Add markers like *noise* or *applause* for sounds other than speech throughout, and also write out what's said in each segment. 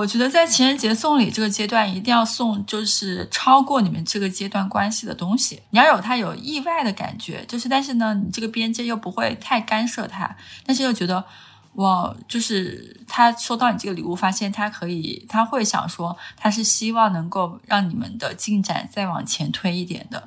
我觉得在情人节送礼这个阶段，一定要送就是超过你们这个阶段关系的东西。你要有他有意外的感觉，就是但是呢，你这个边界又不会太干涉他，但是又觉得哇，就是他收到你这个礼物，发现他可以，他会想说，他是希望能够让你们的进展再往前推一点的。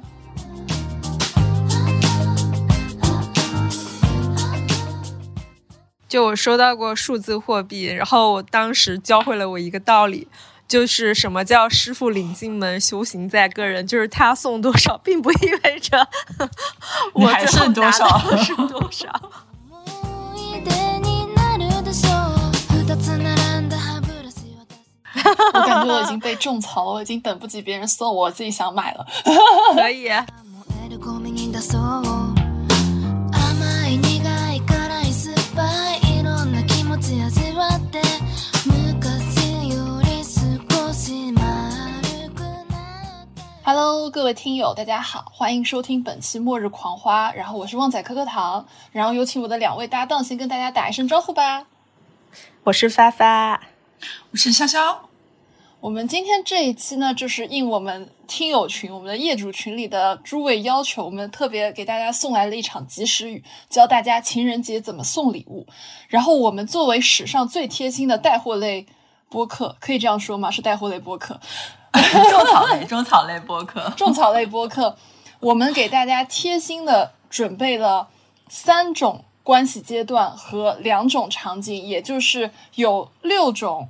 就我收到过数字货币，然后我当时教会了我一个道理，就是什么叫师傅领进门，修行在个人。就是他送多少，并不意味着 *laughs* 我还剩多少，剩多少。我感觉我已经被种草了，我已经等不及别人送我，自己想买了。可以。*laughs* Hello，各位听友，大家好，欢迎收听本期末日狂花。然后我是旺仔可可糖，然后有请我的两位搭档先跟大家打一声招呼吧。我是发发，我是潇潇。我们今天这一期呢，就是应我们听友群、我们的业主群里的诸位要求，我们特别给大家送来了一场及时雨，教大家情人节怎么送礼物。然后我们作为史上最贴心的带货类播客，可以这样说吗？是带货类播客。*laughs* 种草类，种草类播客，*laughs* 种草类播客，我们给大家贴心的准备了三种关系阶段和两种场景，也就是有六种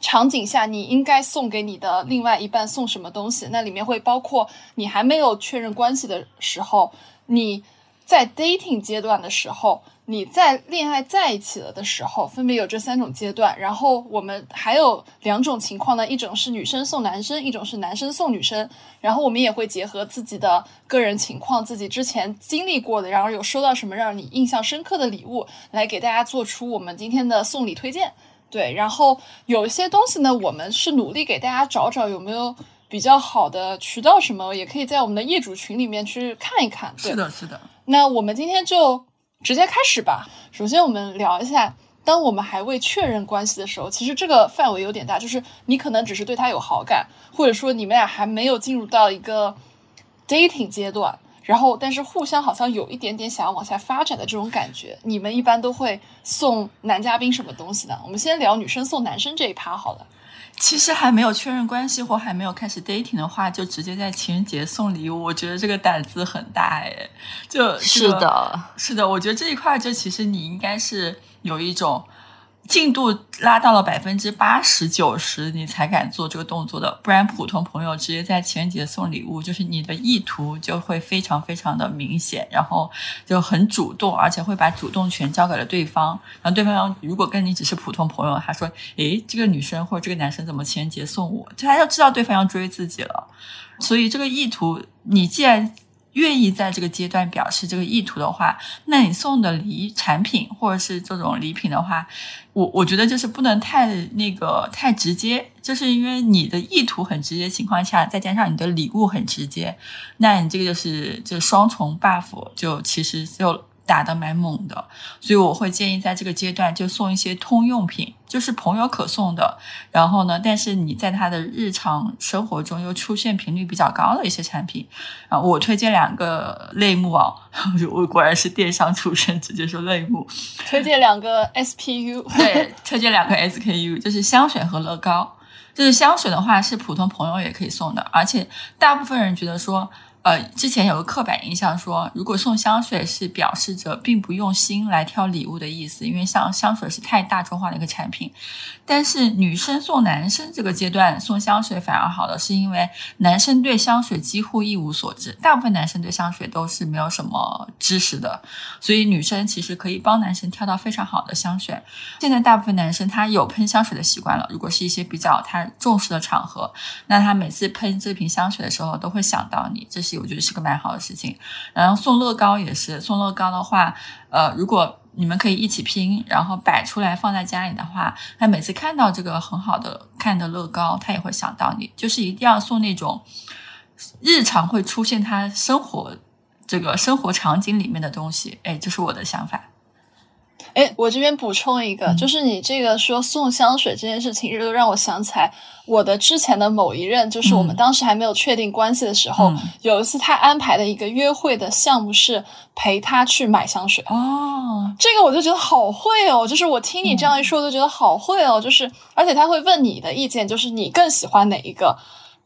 场景下你应该送给你的另外一半送什么东西。那里面会包括你还没有确认关系的时候，你在 dating 阶段的时候。你在恋爱在一起了的时候，分别有这三种阶段。然后我们还有两种情况呢，一种是女生送男生，一种是男生送女生。然后我们也会结合自己的个人情况，自己之前经历过的，然后有收到什么让你印象深刻的礼物，来给大家做出我们今天的送礼推荐。对，然后有一些东西呢，我们是努力给大家找找有没有比较好的渠道，什么也可以在我们的业主群里面去看一看。对是的，是的。那我们今天就。直接开始吧。首先，我们聊一下，当我们还未确认关系的时候，其实这个范围有点大，就是你可能只是对他有好感，或者说你们俩还没有进入到一个 dating 阶段，然后但是互相好像有一点点想要往下发展的这种感觉。你们一般都会送男嘉宾什么东西呢？我们先聊女生送男生这一趴好了。其实还没有确认关系或还没有开始 dating 的话，就直接在情人节送礼物，我觉得这个胆子很大哎。就是的，是的，我觉得这一块就其实你应该是有一种。进度拉到了百分之八十九十，你才敢做这个动作的，不然普通朋友直接在情人节送礼物，就是你的意图就会非常非常的明显，然后就很主动，而且会把主动权交给了对方。然后对方如果跟你只是普通朋友，他说：“诶，这个女生或者这个男生怎么情人节送我？”就他就知道对方要追自己了，所以这个意图，你既然。愿意在这个阶段表示这个意图的话，那你送的礼产品或者是这种礼品的话，我我觉得就是不能太那个太直接，就是因为你的意图很直接情况下，再加上你的礼物很直接，那你这个就是就双重 buff，就其实就。打得蛮猛的，所以我会建议在这个阶段就送一些通用品，就是朋友可送的。然后呢，但是你在他的日常生活中又出现频率比较高的一些产品啊，我推荐两个类目啊，*laughs* 我果然是电商出身，直接说类目。推荐两个 SPU，对，推荐两个 SKU，就是香水和乐高。就是香水的话，是普通朋友也可以送的，而且大部分人觉得说。呃，之前有个刻板印象说，如果送香水是表示着并不用心来挑礼物的意思，因为像香水是太大众化的一个产品。但是女生送男生这个阶段送香水反而好的，是因为男生对香水几乎一无所知，大部分男生对香水都是没有什么知识的，所以女生其实可以帮男生挑到非常好的香水。现在大部分男生他有喷香水的习惯了，如果是一些比较他重视的场合，那他每次喷这瓶香水的时候都会想到你，这是。我觉得是个蛮好的事情，然后送乐高也是送乐高的话，呃，如果你们可以一起拼，然后摆出来放在家里的话，他每次看到这个很好的看的乐高，他也会想到你。就是一定要送那种日常会出现他生活这个生活场景里面的东西。哎，这是我的想法。哎，我这边补充一个，嗯。就是你这个说送香水这件事情，就让我想起来我的之前的某一任，就是我们嗯。当时还没有确定关系的时候，嗯。有一次他安排的一个约会的项目是陪他去买香水。哦，这个我就觉得好会哦，就是我听你这样一说，我就觉得好会哦，就是而且他会问你的意见，就是你更喜欢哪一个。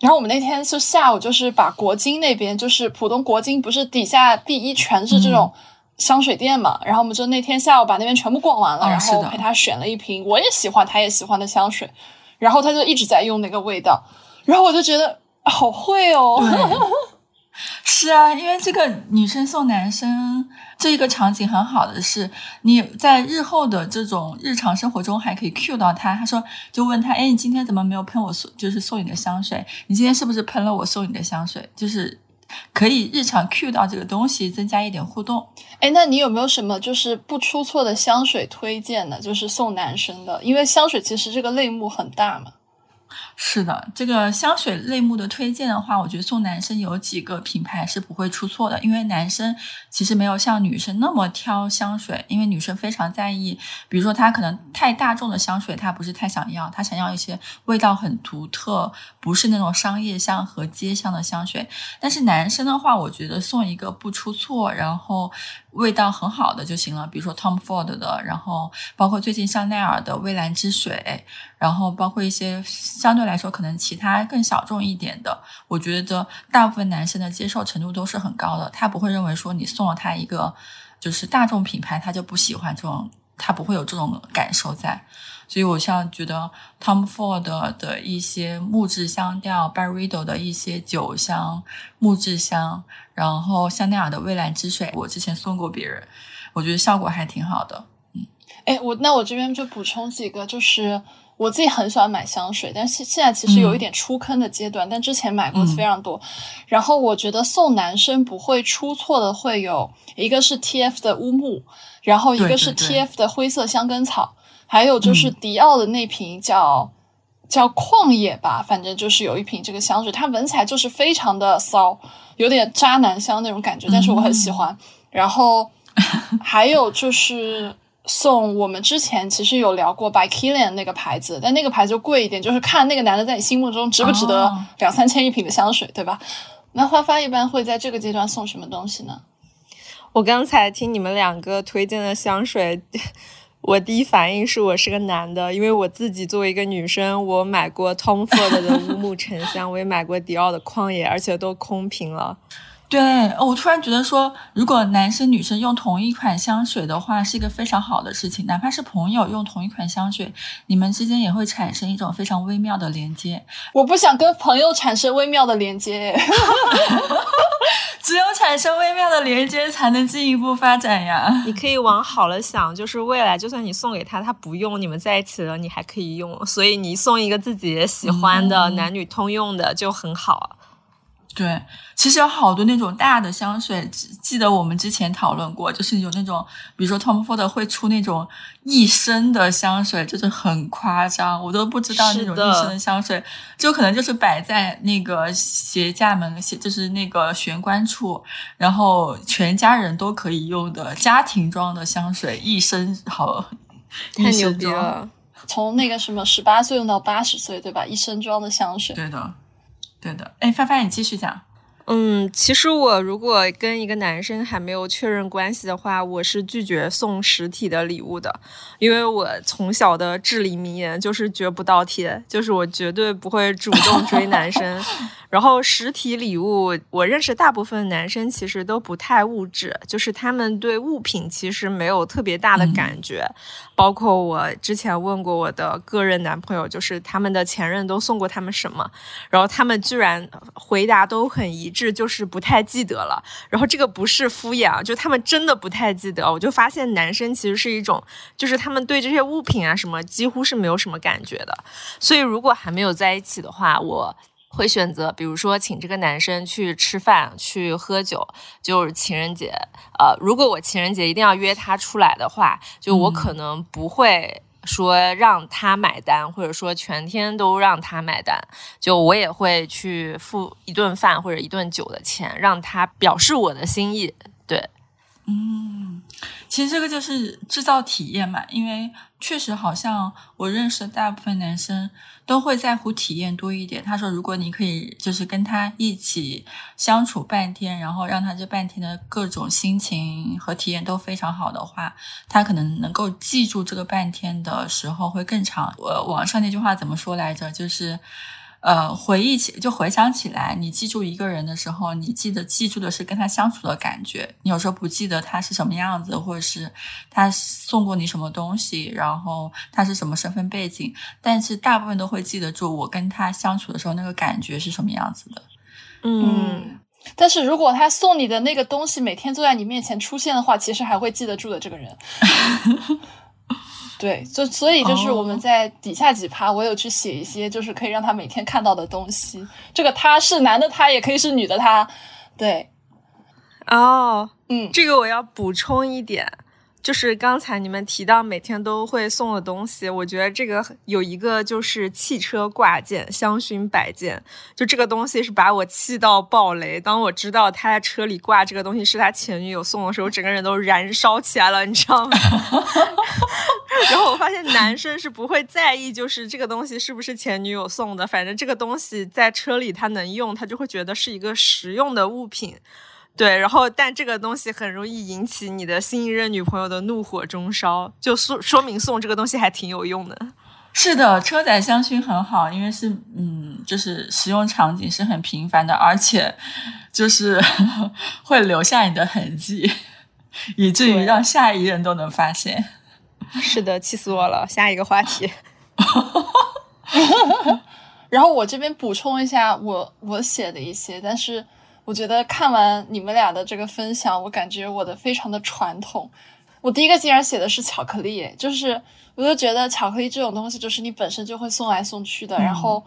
然后我们那天就下午就是把国金那边，就是浦东国金，不是底下第一全是这种香水店嘛，然后我们就那天下午把那边全部逛完了，然哦是的后陪他选了一瓶我也喜欢他也喜欢的香水，然后他就一直在用那个味道，然后我就觉得好会哦，对，*laughs* 是啊，因为这个女生送男生这一个场景很好的是，你在日后的这种日常生活中还可以 cue 到他。他说，就问他，哎，你今天怎么没有喷我送，就是送你的香水？你今天是不是喷了我送你的香水？就是可以日常 cue 到这个东西，增加一点互动。哎，那你有没有什么就是不出错的香水推荐呢？就是送男生的，因为香水其实这个类目很大嘛。是的，这个香水类目的推荐的话，我觉得送男生有几个品牌是不会出错的，因为男生其实没有像女生那么挑香水，因为女生非常在意，比如说她可能太大众的香水，她不是太想要，她想要一些味道很独特，不是那种商业香和街香的香水。但是男生的话，我觉得送一个不出错，然后味道很好的就行了，比如说 Tom Ford 的，然后包括最近香奈儿的蔚蓝之水，然后包括一些相对来说可能其他更小众一点的，我觉得大部分男生的接受程度都是很高的，他不会认为说你送了他一个就是大众品牌，他就不喜欢这种，他不会有这种感受在。所以我像觉得 Tom Ford 的一些木质香调 b a r r i d o 的一些酒香、木质香，然后香奈儿的蔚蓝之水，我之前送过别人，我觉得效果还挺好的。嗯哎，我那我这边就补充几个，就是我自己很喜欢买香水，但是现在其实有一点出坑的阶段，但之前买过嗯非常多。然后我觉得送男生不会出错的会有一个是 TF 的乌木，然后一个是 TF 的灰色香根草，还有就是嗯迪奥的那瓶叫。叫旷野吧，反正就是有一瓶这个香水，它闻起来就是非常的骚，有点渣男香那种感觉，但是我很喜欢。然后还有就是送我们之前其实有聊过 By Kilian 那个牌子，但那个牌子就贵一点，就是看那个男的在你心目中值不值得哦两三千一瓶的香水，对吧？那花花一般会在这个阶段送什么东西呢？我刚才听你们两个推荐的香水，我第一反应是我是个男的，因为我自己作为一个女生，我买过 Tom Ford 的乌木沉香，我也买过迪奥的旷野，而且都空瓶了。对，哦我突然觉得说，如果男生女生用同一款香水的话，是一个非常好的事情。哪怕是朋友用同一款香水，你们之间也会产生一种非常微妙的连接。我不想跟朋友产生微妙的连接。*laughs* 只有产生微妙的连接，才能进一步发展呀。你可以往好了想，就是未来就算你送给他，他不用，你们在一起了，你还可以用。所以你送一个自己喜欢的、嗯男女通用的就很好。对，其实有好多那种大的香水，记记得我们之前讨论过，就是有那种，比如说 Tom Ford 会出那种一升的香水，就是很夸张，我都不知道那种一升的香水，就可能就是摆在那个鞋架门，鞋就是那个玄关处，然后全家人都可以用的家庭装的香水，一升好，太牛。逼了！从那个什么十八岁用到八十岁，对吧？一身装的香水。对的，对的。哎，帆帆，你继续讲。嗯，其实我如果跟一个男生还没有确认关系的话，我是拒绝送实体的礼物的，因为我从小的至理名言就是绝不倒贴，就是我绝对不会主动追男生。*laughs* 然后实体礼物，我认识大部分男生其实都不太物质，就是他们对物品其实没有特别大的感觉。包括我之前问过我的个人男朋友，就是他们的前任都送过他们什么，然后他们居然回答都很一致，就是不太记得了。然后这个不是敷衍啊，就他们真的不太记得。我就发现男生其实是一种，就是他们对这些物品啊什么几乎是没有什么感觉的。所以如果还没有在一起的话，我。会选择，比如说请这个男生去吃饭、去喝酒，就是情人节。呃，如果我情人节一定要约他出来的话，就我可能不会说让他买单，或者说全天都让他买单。就我也会去付一顿饭或者一顿酒的钱，让他表示我的心意。对，嗯，其实这个就是制造体验嘛，因为确实好像我认识的大部分男生都会在乎体验多一点。他说，如果你可以就是跟他一起相处半天，然后让他这半天的各种心情和体验都非常好的话，他可能能够记住这个半天的时候会更长。我网上那句话怎么说来着？就是。呃，回忆起就回想起来，你记住一个人的时候，你记得记住的是跟他相处的感觉。你有时候不记得他是什么样子，或者是他送过你什么东西，然后他是什么身份背景，但是大部分都会记得住我跟他相处的时候那个感觉是什么样子的。嗯，但是如果他送你的那个东西每天坐在你面前出现的话，其实还会记得住的这个人。*laughs* 对，就所以就是我们在底下几趴，我有去写一些，就是可以让他每天看到的东西。这个他是男的，他也可以是女的，他对。哦，嗯，这个我要补充一点。就是刚才你们提到每天都会送的东西，我觉得这个有一个就是汽车挂件，香薰摆件，就这个东西是把我气到爆雷。当我知道他在车里挂这个东西是他前女友送的时候，整个人都燃烧起来了，你知道吗？*laughs* 然后我发现男生是不会在意，就是这个东西是不是前女友送的，反正这个东西在车里他能用，他就会觉得是一个实用的物品。对，然后但这个东西很容易引起你的新一任女朋友的怒火中烧，就说说明送这个东西还挺有用的。是的，车载香薰很好，因为是嗯，就是使用场景是很频繁的，而且就是 *laughs* 会留下你的痕迹，以至于让下一任都能发现。是的，气死我了！下一个话题。*laughs* 然后我这边补充一下，我我写的一些，但是。我觉得看完你们俩的这个分享，我感觉我的非常的传统。我第一个竟然写的是巧克力，就是我就觉得巧克力这种东西，就是你本身就会送来送去的，然后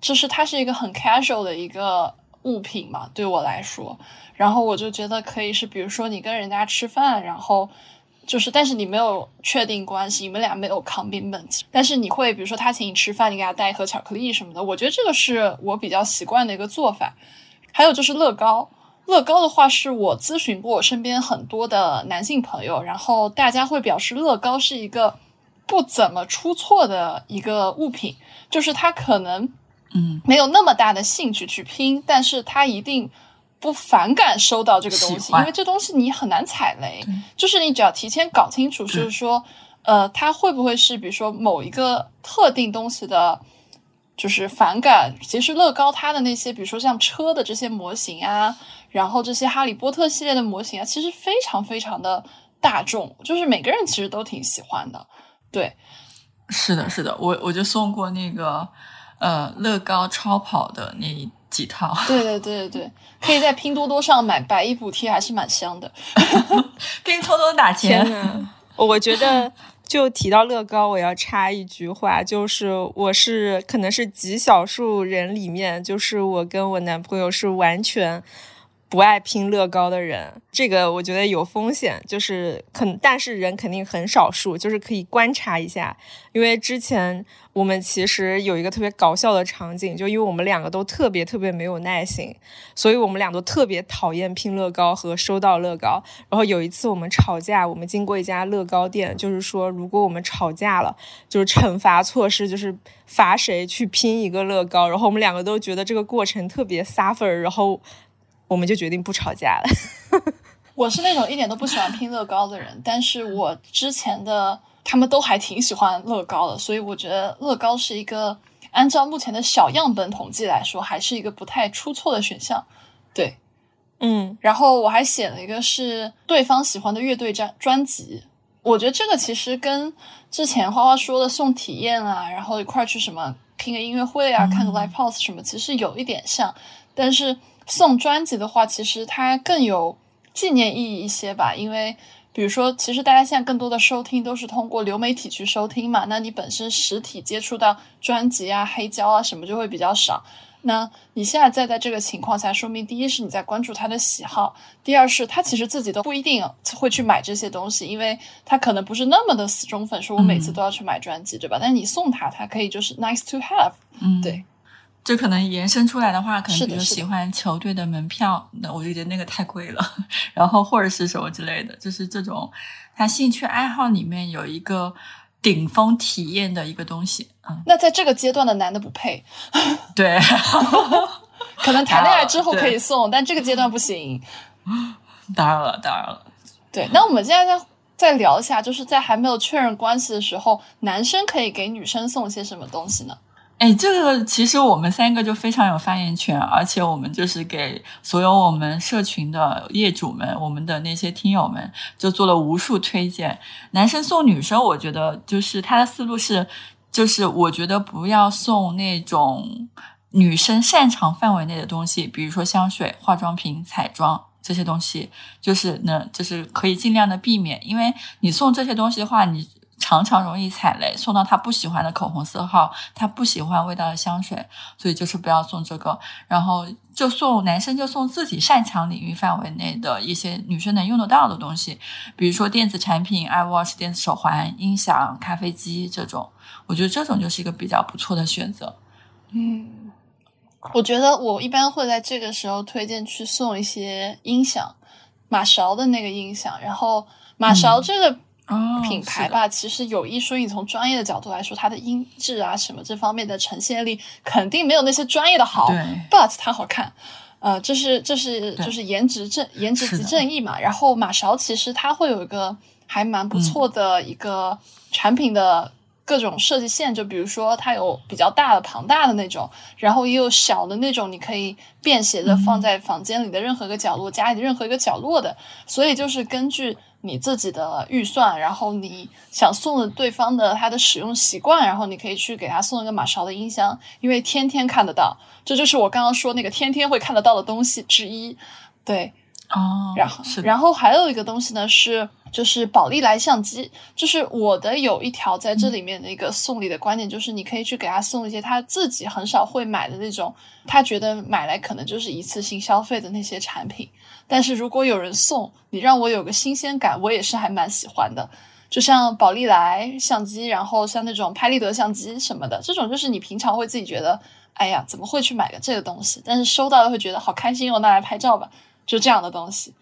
就是它是一个很 casual 的一个物品嘛，对我来说。然后我就觉得可以是，比如说你跟人家吃饭，然后就是但是你没有确定关系，你们俩没有 commitment，但是你会比如说他请你吃饭，你给他带一盒巧克力什么的，我觉得这个是我比较习惯的一个做法。还有就是乐高，乐高的话是我咨询过我身边很多的男性朋友，然后大家会表示乐高是一个不怎么出错的一个物品，就是他可能嗯没有那么大的兴趣去拼，但是他一定不反感收到这个东西，因为这东西你很难踩雷，就是你只要提前搞清楚，就是说呃，它会不会是比如说某一个特定东西的。就是反感，其实乐高它的那些，比如说像车的这些模型啊，然后这些哈利波特系列的模型啊，其实非常非常的大众，就是每个人其实都挺喜欢的。对，是的，是的，我我就送过那个呃乐高超跑的那几套。对对对对对，可以在拼多多上买百亿补贴，还是蛮香的。*laughs* 拼多多打钱，我觉得。就提到乐高，我要插一句话，就是我是可能是极少数人里面，就是我跟我男朋友是完全。不爱拼乐高的人，这个我觉得有风险，就是肯，但是人肯定很少数，就是可以观察一下。因为之前我们其实有一个特别搞笑的场景，就因为我们两个都特别特别没有耐心，所以我们俩都特别讨厌拼乐高和收到乐高。然后有一次我们吵架，我们经过一家乐高店，就是说如果我们吵架了，就是惩罚措施就是罚谁去拼一个乐高。然后我们两个都觉得这个过程特别 suffer，然后。我们就决定不吵架了。*laughs* 我是那种一点都不喜欢拼乐高的人，但是我之前的他们都还挺喜欢乐高的，所以我觉得乐高是一个按照目前的小样本统计来说，还是一个不太出错的选项。对，嗯，然后我还写了一个是对方喜欢的乐队专专辑，我觉得这个其实跟之前花花说的送体验啊，然后一块去什么听个音乐会啊，看个 live house 什么，其实有一点像，但是。送专辑的话，其实它更有纪念意义一些吧，因为比如说，其实大家现在更多的收听都是通过流媒体去收听嘛，那你本身实体接触到专辑啊、黑胶啊什么就会比较少。那你现在再在这个情况下，说明第一是你在关注他的喜好，第二是他其实自己都不一定会去买这些东西，因为他可能不是那么的死忠粉，说我每次都要去买专辑，对吧？但是你送他，他可以就是 nice to have，嗯，对。这可能延伸出来的话，可能比如喜欢球队的门票，那我就觉得那个太贵了。然后或者是什么之类的，就是这种他兴趣爱好里面有一个顶峰体验的一个东西。嗯，那在这个阶段的男的不配，*laughs* 对，可能谈恋爱之后可以送，但这个阶段不行。当然了，当然了。对，那我们现在再再聊一下，就是在还没有确认关系的时候，男生可以给女生送些什么东西呢？哎，这个其实我们三个就非常有发言权，而且我们就是给所有我们社群的业主们、我们的那些听友们，就做了无数推荐。男生送女生，我觉得就是他的思路是，就是我觉得不要送那种女生擅长范围内的东西，比如说香水、化妆品、彩妆。这些东西就是能，就是可以尽量的避免，因为你送这些东西的话，你常常容易踩雷，送到他不喜欢的口红色号，他不喜欢味道的香水，所以就是不要送这个。然后就送男生就送自己擅长领域范围内的一些女生能用得到的东西，比如说电子产品、iWatch 电子手环、音响、咖啡机这种，我觉得这种就是一个比较不错的选择。嗯，我觉得我一般会在这个时候推荐去送一些音响，马勺的那个音响。然后马勺这个哦品牌吧，其实有一说一，从专业的角度来说，它的音质啊什么这方面的呈现力肯定没有那些专业的好对，but 它好看。呃，这是这是就是颜值正颜值即正义嘛。然后马勺其实它会有一个还蛮不错的一个产品的各种设计线，就比如说它有比较大的庞大的那种，然后也有小的那种，你可以便携的放在房间里的任何一个角落，家里的任何一个角落的。所以就是根据你自己的预算，然后你想送的对方的他的使用习惯，然后你可以去给他送一个马勺的音箱，因为天天看得到，这就是我刚刚说那个天天会看得到的东西之一。对，哦，然后是然后还有一个东西呢是就是宝丽来相机，就是我的有一条在这里面的一个送礼的观点，就是你可以去给他送一些他自己很少会买的那种，他觉得买来可能就是一次性消费的那些产品，但是如果有人送，你让我有个新鲜感，我也是还蛮喜欢的。就像宝丽来相机，然后像那种拍立得相机什么的，这种就是你平常会自己觉得，哎呀，怎么会去买个这个东西？但是收到了会觉得好开心哦，拿来拍照吧，就这样的东西。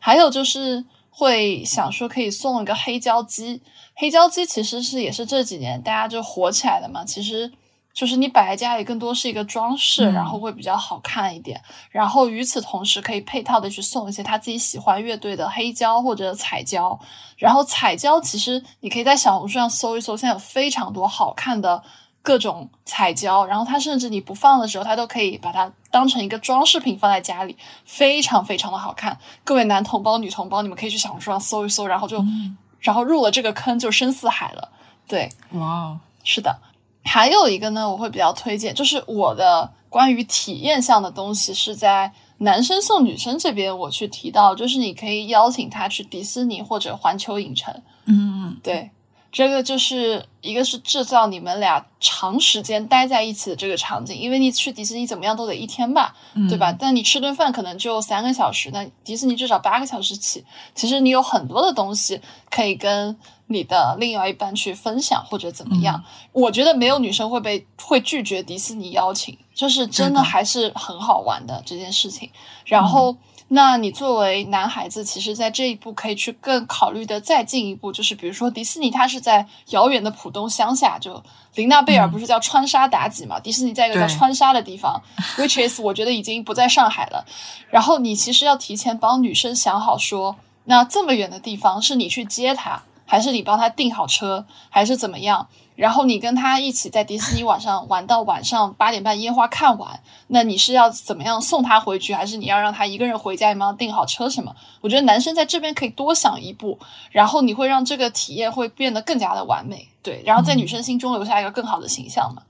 还有就是会想说可以送一个黑胶机，黑胶机其实是也是这几年大家就火起来的嘛，其实就是你摆在家里更多是一个装饰，嗯然后会比较好看一点。然后与此同时，可以配套的去送一些他自己喜欢乐队的黑胶或者彩胶。然后彩胶其实你可以在小红书上搜一搜，现在有非常多好看的各种彩胶，然后它甚至你不放的时候，它都可以把它当成一个装饰品放在家里，非常非常的好看。各位男同胞、女同胞，你们可以去小红书上搜一搜，然后就、嗯然后入了这个坑就深似海了。对，哇哦，是的，还有一个呢，我会比较推荐，就是我的关于体验项的东西是在男生送女生这边我去提到，就是你可以邀请他去迪士尼或者环球影城，嗯嗯对，这个就是一个是制造你们俩长时间待在一起的这个场景，因为你去迪士尼怎么样都得一天吧，嗯，对吧？但你吃顿饭可能就三个小时，那迪士尼至少八个小时起。其实你有很多的东西可以跟你的另外一半去分享或者怎么样。我觉得没有女生会被会拒绝迪士尼邀请，就是真的的还是很好玩的这件事情。然后。那你作为男孩子，其实，在这一步可以去更考虑的再进一步，就是比如说迪士尼，它是在遥远的浦东乡下，就林娜贝尔不是叫川沙妲己嘛？迪士尼在一个叫川沙的地方，which is 我觉得已经不在上海了。然后你其实要提前帮女生想好说，那这么远的地方是你去接她，还是你帮她订好车，还是怎么样？然后你跟他一起在迪士尼晚上玩到晚上八点半烟花看完，那你是要怎么样送他回去，还是你要让他一个人回家？你帮她订好车什么？我觉得男生在这边可以多想一步，然后你会让这个体验会变得更加的完美，对，然后在女生心中留下一个更好的形象嘛。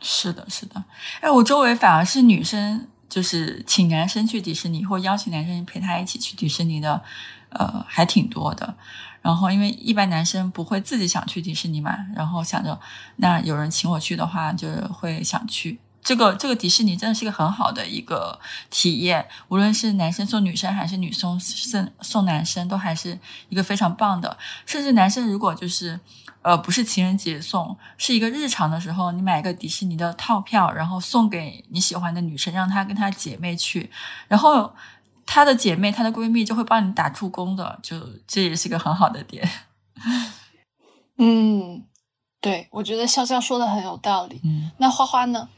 是的，是的。哎，我周围反而是女生，就是请男生去迪士尼，或邀请男生陪他一起去迪士尼的，呃，还挺多的。然后，因为一般男生不会自己想去迪士尼嘛，然后想着那有人请我去的话，就会想去。这个这个迪士尼真的是一个很好的一个体验，无论是男生送女生还是女生送送男生，都还是一个非常棒的。甚至男生如果就是呃不是情人节送，是一个日常的时候，你买一个迪士尼的套票，然后送给你喜欢的女生，让她跟她姐妹去，然后她的姐妹、她的闺蜜就会帮你打助攻的，就这也是一个很好的点。嗯，对，我觉得潇潇说的很有道理。嗯，那花花呢？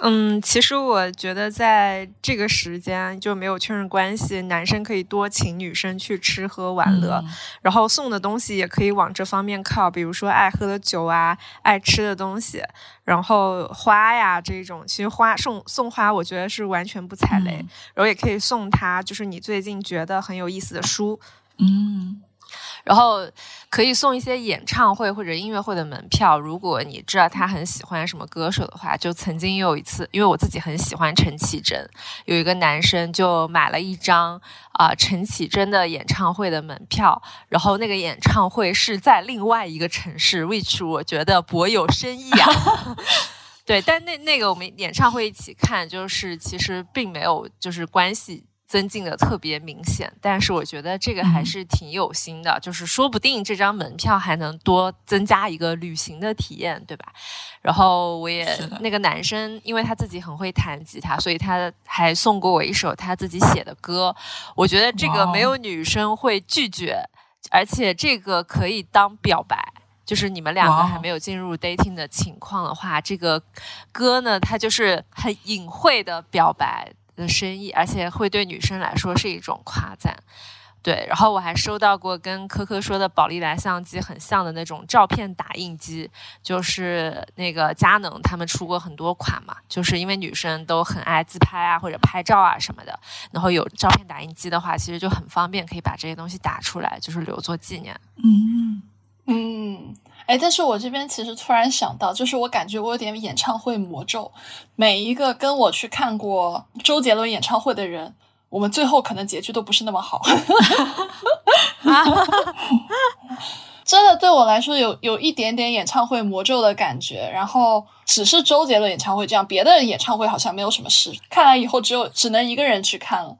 嗯，其实我觉得在这个时间就没有确认关系，男生可以多请女生去吃喝玩乐，然后送的东西也可以往这方面靠，比如说爱喝的酒啊，爱吃的东西，然后花呀这种，其实花送送花，我觉得是完全不踩雷，然后也可以送他，就是你最近觉得很有意思的书，嗯。然后可以送一些演唱会或者音乐会的门票。如果你知道他很喜欢什么歌手的话，就曾经有一次，因为我自己很喜欢陈绮贞，有一个男生就买了一张啊陈绮贞的演唱会的门票。然后那个演唱会是在另外一个城市，which 我觉得颇有深意啊。*laughs* 对，但那那个我们演唱会一起看，就是其实并没有就是关系。增进的特别明显，但是我觉得这个还是挺有心的，就是说不定这张门票还能多增加一个旅行的体验，对吧？然后我也那个男生，因为他自己很会弹吉他，所以他还送过我一首他自己写的歌。我觉得这个没有女生会拒绝，而且这个可以当表白，就是你们两个还没有进入 dating 的情况的话，这个歌呢，它就是很隐晦的表白。的深意，而且会对女生来说是一种夸赞，对。然后我还收到过跟科科说的宝丽来相机很像的那种照片打印机，就是那个佳能他们出过很多款嘛，就是因为女生都很爱自拍啊或者拍照啊什么的，然后有照片打印机的话，其实就很方便，可以把这些东西打出来，就是留作纪念。嗯嗯。哎，但是我这边其实突然想到，就是我感觉我有点演唱会魔咒。每一个跟我去看过周杰伦演唱会的人，我们最后可能结局都不是那么好。*laughs* 真的对我来说有有一点点演唱会魔咒的感觉。然后只是周杰伦演唱会这样，别的演唱会好像没有什么事。看来以后只有只能一个人去看了。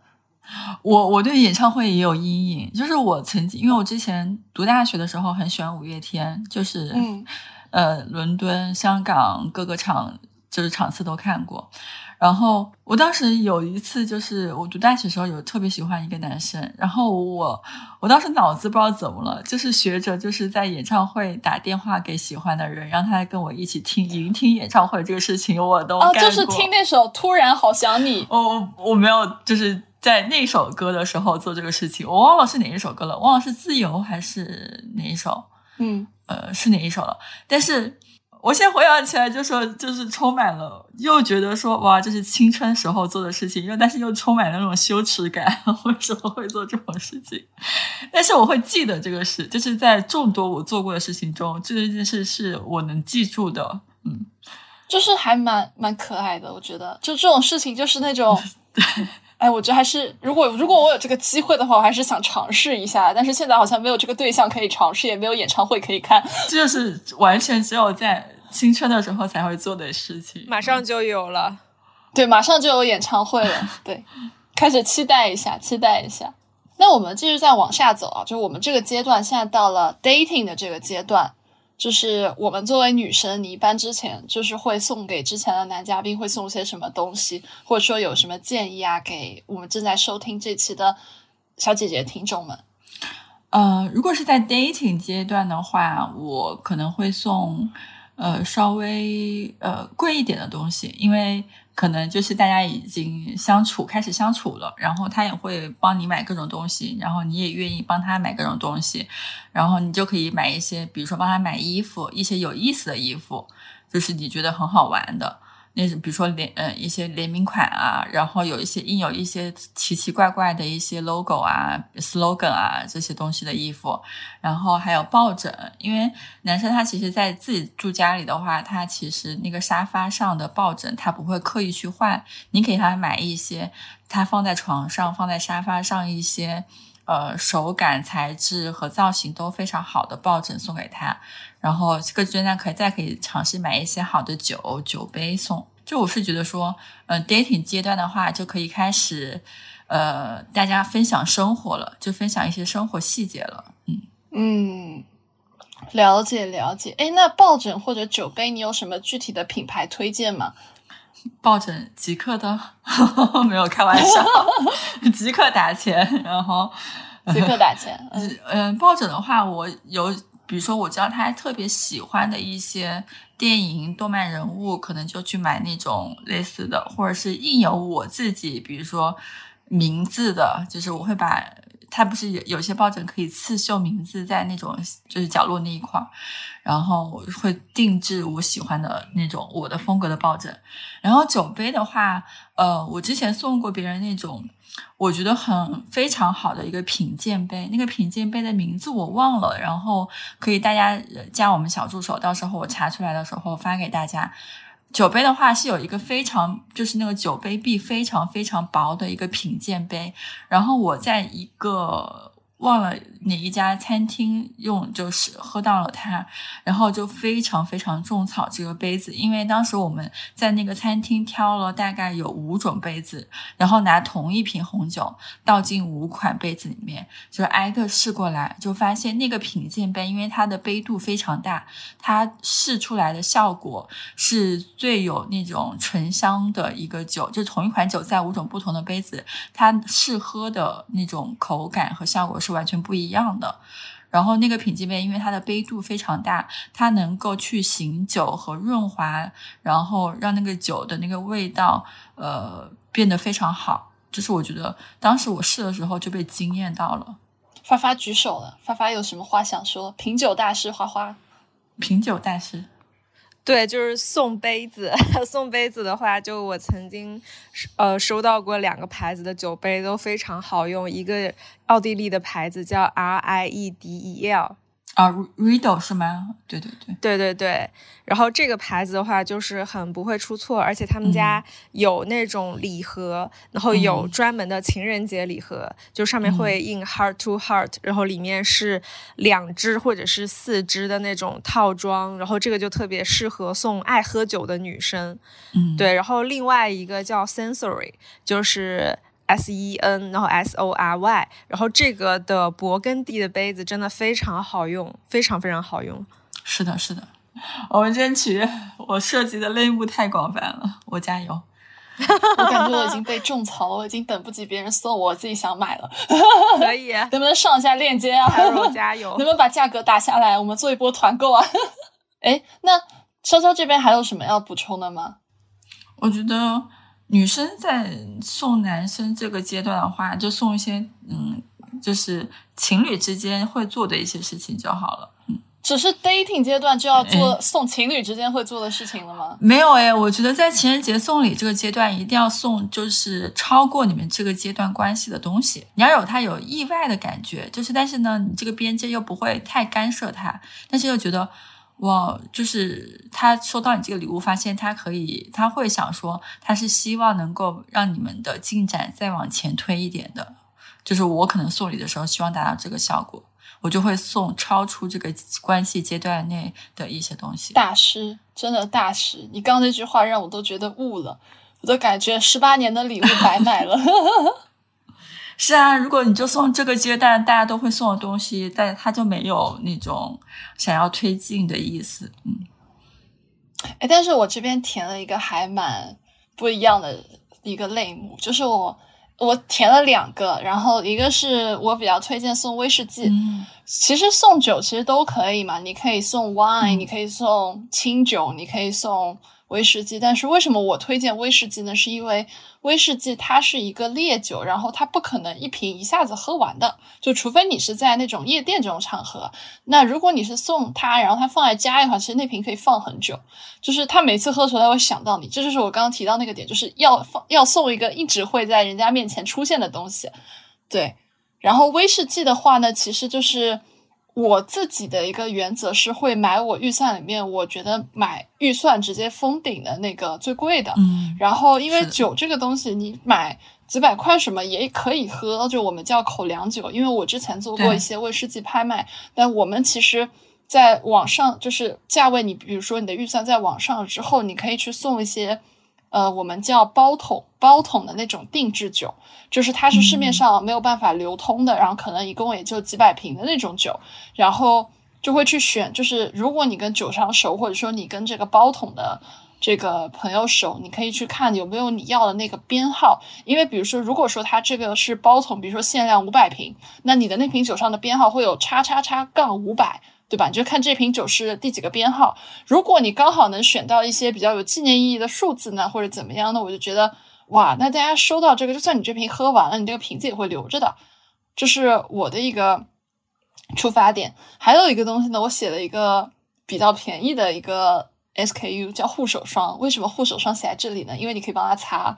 我我对演唱会也有阴影，就是我曾经，因为我之前读大学的时候很喜欢五月天，就是，嗯呃，伦敦、香港各个场就是场次都看过。然后我当时有一次，就是我读大学时候有特别喜欢一个男生，然后我我当时脑子不知道怎么了，就是学着就是在演唱会打电话给喜欢的人，让他跟我一起听聆听演唱会这个事情，我都哦，就是听那首《突然好想你》。哦，我没有，就是。在那首歌的时候做这个事情，我忘了是哪一首歌了，忘了是自由还是哪一首，嗯，呃，是哪一首了？但是我现在回想起来，就说就是充满了，又觉得说哇，这是青春时候做的事情，又但是又充满了那种羞耻感，*laughs* 为什么会做这种事情？但是我会记得这个事，就是在众多我做过的事情中，这件事是我能记住的，嗯，就是还蛮蛮可爱的，我觉得，就这种事情就是那种。*laughs* 哎，我觉得还是，如果如果我有这个机会的话，我还是想尝试一下。但是现在好像没有这个对象可以尝试，也没有演唱会可以看，这就是完全只有在青春的时候才会做的事情。马上就有了，对，马上就有演唱会了，对，开始期待一下，期待一下。那我们继续再往下走啊，就我们这个阶段现在到了 dating 的这个阶段。就是我们作为女生，你一般之前就是会送给之前的男嘉宾会送些什么东西，或者说有什么建议啊，给我们正在收听这期的小姐姐听众们。呃，如果是在 dating 阶段的话，我可能会送呃稍微呃贵一点的东西，因为。可能就是大家已经相处开始相处了，然后他也会帮你买各种东西，然后你也愿意帮他买各种东西，然后你就可以买一些，比如说帮他买衣服，一些有意思的衣服，就是你觉得很好玩的。那比如说联呃一些联名款啊，然后有一些印有一些奇奇怪怪的一些 logo 啊、slogan 啊这些东西的衣服，然后还有抱枕，因为男生他其实在自己住家里的话，他其实那个沙发上的抱枕他不会刻意去换，你给他买一些，他放在床上、放在沙发上一些。呃手感、材质和造型都非常好的抱枕送给他。然后这个阶段可以再可以尝试买一些好的酒酒杯送。就我是觉得说，嗯、dating 阶段的话就可以开始，呃，大家分享生活了，就分享一些生活细节了。嗯，嗯，了解了解。哎，那抱枕或者酒杯，你有什么具体的品牌推荐吗？抱枕即刻的，*laughs* 没有开玩笑，*laughs* 即刻打钱。然后，即刻打钱。嗯 *laughs* 嗯，抱枕的话，我有，比如说我知道他特别喜欢的一些电影、动漫人物，可能就去买那种类似的，或者是印有我自己，比如说名字的，就是我会把它不是有有些抱枕可以刺绣名字在那种就是角落那一块儿，然后我会定制我喜欢的那种我的风格的抱枕。然后酒杯的话，呃，我之前送过别人那种我觉得很非常好的一个品鉴杯，那个品鉴杯的名字我忘了，然后可以大家加我们小助手，到时候我查出来的时候发给大家。酒杯的话是有一个非常，就是那个酒杯壁非常非常薄的一个品鉴杯，然后我在一个忘了哪一家餐厅用，就是喝到了它，然后就非常非常种草这个杯子，因为当时我们在那个餐厅挑了大概有五种杯子，然后拿同一瓶红酒倒进五款杯子里面，就挨个试过来，就发现那个品鉴杯，因为它的杯度非常大，它试出来的效果是最有那种醇香的一个酒，就同一款酒在五种不同的杯子，它试喝的那种口感和效果是完全不一样的。然后那个品鉴杯，因为它的杯度非常大，它能够去醒酒和润滑，然后让那个酒的那个味道，呃，变得非常好。就是我觉得当时我试的时候就被惊艳到了。发发举手了，发发有什么话想说？品酒大师花花，品酒大师，对，就是送杯子。*laughs* 送杯子的话，就我曾经呃收到过两个牌子的酒杯，都非常好用。一个奥地利的牌子叫 R I E D E L，啊，Riddle 是吗？对对对，对对对，然后这个牌子的话，就是很不会出错，而且他们家有那种礼盒，然后有嗯。专门的情人节礼盒，就上面会印 heart to heart，然后里面是两支或者是四支的那种套装，然后这个就特别适合送爱喝酒的女生。嗯，对，然后另外一个叫 Sensory，就是 S E N，然后 S O R Y，然后这个的勃艮第的杯子真的非常好用，非常非常好用。是的，是的。我们争取，我涉及的类目太广泛了，我加油。*laughs* 我感觉我已经被种草了，我已经等不及别人送我，我自己想买了。可以，*laughs* 能不能上一下链接啊？Carol 加油 *laughs* 能不！能把价格打下来？我们做一波团购啊！哎，那潇潇这边还有什么要补充的吗？我觉得女生在送男生这个阶段的话，就送一些嗯，就是情侣之间会做的一些事情就好了。只是 dating 阶段就要做哎送情侣之间会做的事情了吗？没有诶，我觉得在情人节送礼这个阶段，一定要送就是超过你们这个阶段关系的东西。你要有他有意外的感觉，就是但是呢，你这个边界又不会太干涉他，但是又觉得我，就是他收到你这个礼物，发现他可以，他会想说，他是希望能够让你们的进展再往前推一点的。就是我可能送礼的时候，希望达到这个效果，我就会送超出这个关系阶段内的一些东西。大师，真的大师！你刚刚那句话让我都觉得悟了，我都感觉十八年的礼物白买了。*laughs* 是啊，如果你就送这个阶段大家都会送的东西，但他就没有那种想要推进的意思。嗯，哎，但是我这边填了一个还蛮不一样的一个类目，就是我我填了两个，然后一个是我比较推荐送威士忌，嗯其实送酒其实都可以嘛，你可以送 wine，、嗯你可以送清酒，你可以送威士忌。但是为什么我推荐威士忌呢？是因为威士忌它是一个烈酒，然后它不可能一瓶一下子喝完的，就除非你是在那种夜店这种场合。那如果你是送它，然后它放在家里的话，其实那瓶可以放很久。就是他每次喝的时候，他会想到你，这就是我刚刚提到那个点，就是要放要送一个一直会在人家面前出现的东西。对，然后威士忌的话呢，其实就是我自己的一个原则是会买我预算里面我觉得买预算直接封顶的那个最贵的。嗯，然后因为酒这个东西，你买几百块什么也可以喝，就我们叫口粮酒。因为我之前做过一些威士忌拍卖，但我们其实在网上就是价位，你比如说你的预算在网上之后，你可以去送一些。呃，我们叫包桶包桶的那种定制酒，就是它是市面上没有办法流通的，然后可能一共也就几百瓶的那种酒，然后就会去选，就是如果你跟酒商熟，或者说你跟这个包桶的这个朋友熟，你可以去看有没有你要的那个编号，因为比如说，如果说它这个是包桶，比如说限量五百瓶，那你的那瓶酒上的编号会有叉叉叉杠五百。对吧？你就看这瓶酒是第几个编号。如果你刚好能选到一些比较有纪念意义的数字呢，或者怎么样呢，我就觉得哇，那大家收到这个，就算你这瓶喝完了，你这个瓶子也会留着的。这是我的一个出发点。还有一个东西呢，我写了一个比较便宜的一个 SKU，叫护手霜。为什么护手霜写在这里呢？因为你可以帮它擦。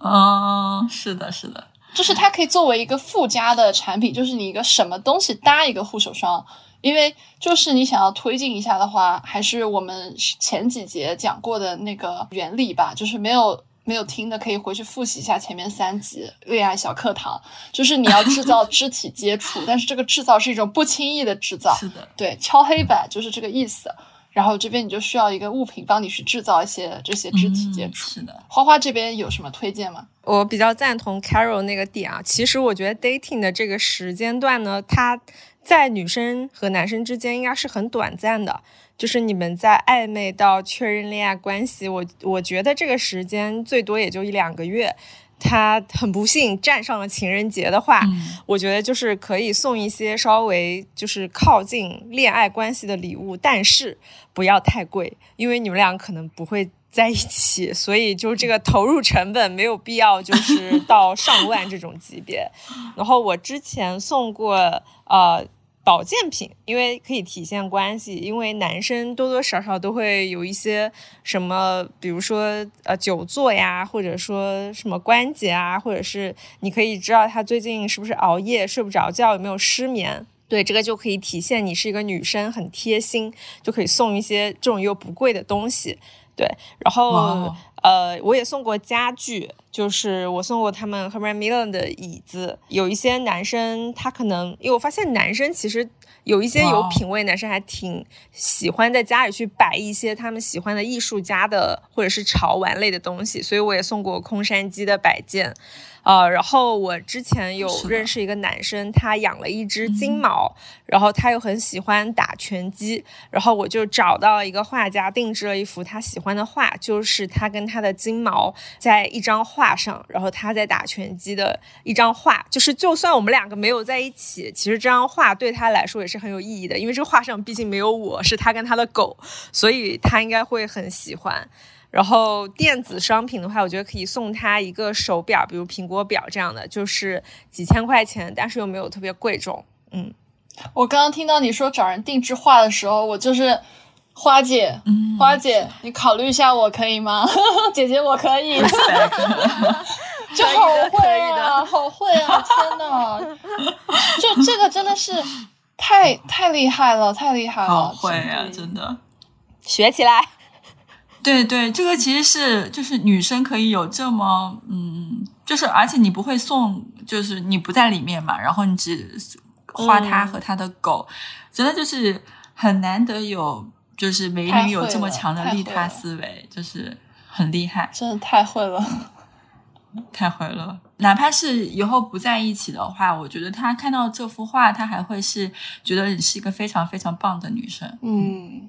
嗯，*laughs* 是的，是的。就是它可以作为一个附加的产品，就是你一个什么东西搭一个护手霜，因为就是你想要推进一下的话，还是我们前几节讲过的那个原理吧，就是没有没有听的可以回去复习一下前面三集恋爱小课堂，就是你要制造肢体接触，但是这个制造是一种不轻易的制造，是的，对，敲黑板就是这个意思。然后这边你就需要一个物品帮你去制造一些这些肢体接触。是的，花花这边有什么推荐吗？我比较赞同 Carol 那个点啊。其实我觉得 dating 的这个时间段呢，它在女生和男生之间应该是很短暂的，就是你们在暧昧到确认恋爱关系，我我觉得这个时间最多也就一两个月。他很不幸站上了情人节的话，嗯我觉得就是可以送一些稍微就是靠近恋爱关系的礼物，但是不要太贵，因为你们俩可能不会在一起，*laughs* 所以就这个投入成本没有必要就是到上万这种级别。*laughs* 然后我之前送过呃。保健品，因为可以体现关系，因为男生多多少少都会有一些什么，比如说呃久坐呀，或者说什么关节啊，或者是你可以知道他最近是不是熬夜睡不着觉，有没有失眠。对，这个就可以体现你是一个女生，很贴心，就可以送一些这种又不贵的东西。对，然后哇呃，我也送过家具，就是我送过他们 Herman Miller 的椅子。有一些男生他可能，因为我发现男生其实有一些有品位，男生还挺喜欢在家里去摆一些他们喜欢的艺术家的或者是潮玩类的东西，所以我也送过空山鸡的摆件。呃，然后我之前有认识一个男生，他养了一只金毛，然后他又很喜欢打拳击，然后我就找到一个画家定制了一幅他喜欢的画，就是他跟他的金毛在一张画上，然后他在打拳击的一张画，就是就算我们两个没有在一起，其实这张画对他来说也是很有意义的，因为这个画上毕竟没有我，是他跟他的狗，所以他应该会很喜欢。然后电子商品的话，我觉得可以送他一个手表，比如苹果表这样的，就是几千块钱，但是又没有特别贵重。嗯，我刚刚听到你说找人定制画的时候，我就是花姐，嗯花姐，你考虑一下我可以吗？*laughs* 姐姐，我可以，*laughs* *laughs* 就好会啊，好会啊！天呐，就这个真的是太太厉害了，太厉害了，好会啊，真的。学起来。对对，这个其实是就是女生可以有这么嗯，就是而且你不会送，就是你不在里面嘛，然后你只画他和他的狗，真的就是很难得有就是美女有这么强的利他思维，就是很厉害，真的太会了。太会了。哪怕是以后不在一起的话，我觉得他看到这幅画，他还会是觉得你是一个非常非常棒的女生。嗯，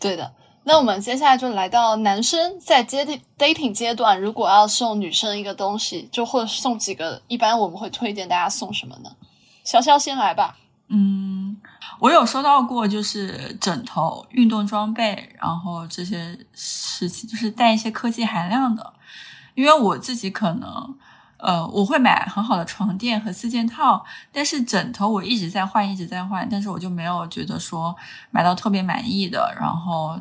对的。那我们接下来就来到男生在接 dating 阶段，如果要送女生一个东西，就或者送几个，一般我们会推荐大家送什么呢？潇潇先来吧。嗯，我有收到过，就是枕头、运动装备，然后这些事情，就是带一些科技含量的。因为我自己可能，呃，我会买很好的床垫和四件套，但是枕头我一直在换，一直在换，但是我就没有觉得说买到特别满意的。然后，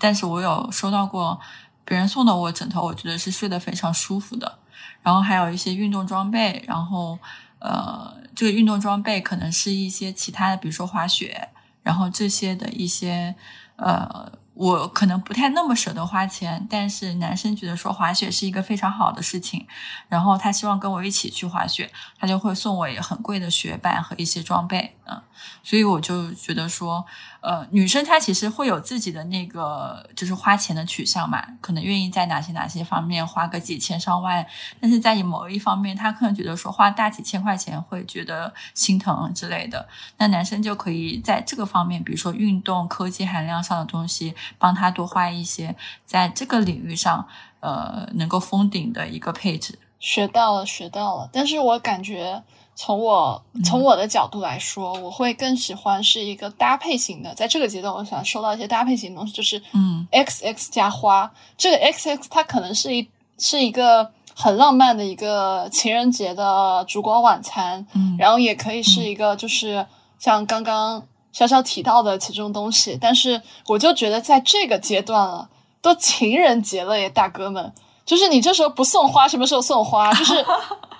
但是我有收到过别人送的我枕头，我觉得是睡得非常舒服的。然后还有一些运动装备，然后呃，这个运动装备可能是一些其他的，比如说滑雪，然后这些的一些呃我可能不太那么舍得花钱，但是男生觉得说滑雪是一个非常好的事情，然后他希望跟我一起去滑雪，他就会送我很贵的雪板和一些装备，嗯，所以我就觉得说，呃，女生她其实会有自己的那个就是花钱的取向嘛，可能愿意在哪些哪些方面花个几千上万，但是在某一方面，她可能觉得说花大几千块钱会觉得心疼之类的，那男生就可以在这个方面，比如说运动、科技含量上的东西。帮他多花一些，在这个领域上，呃，能够封顶的一个配置。学到了，学到了。但是我感觉，从我从我的角度来说，我会更喜欢是一个搭配型的。在这个阶段，我想收到一些搭配型的东西，就是嗯，X X 加花。这个 X X 它可能是一是一个很浪漫的一个情人节的烛光晚餐，嗯，然后也可以是一个就是像刚刚。潇潇提到的其中东西，但是我就觉得在这个阶段了，都情人节了耶，大哥们，就是你这时候不送花，什么时候送花？就是，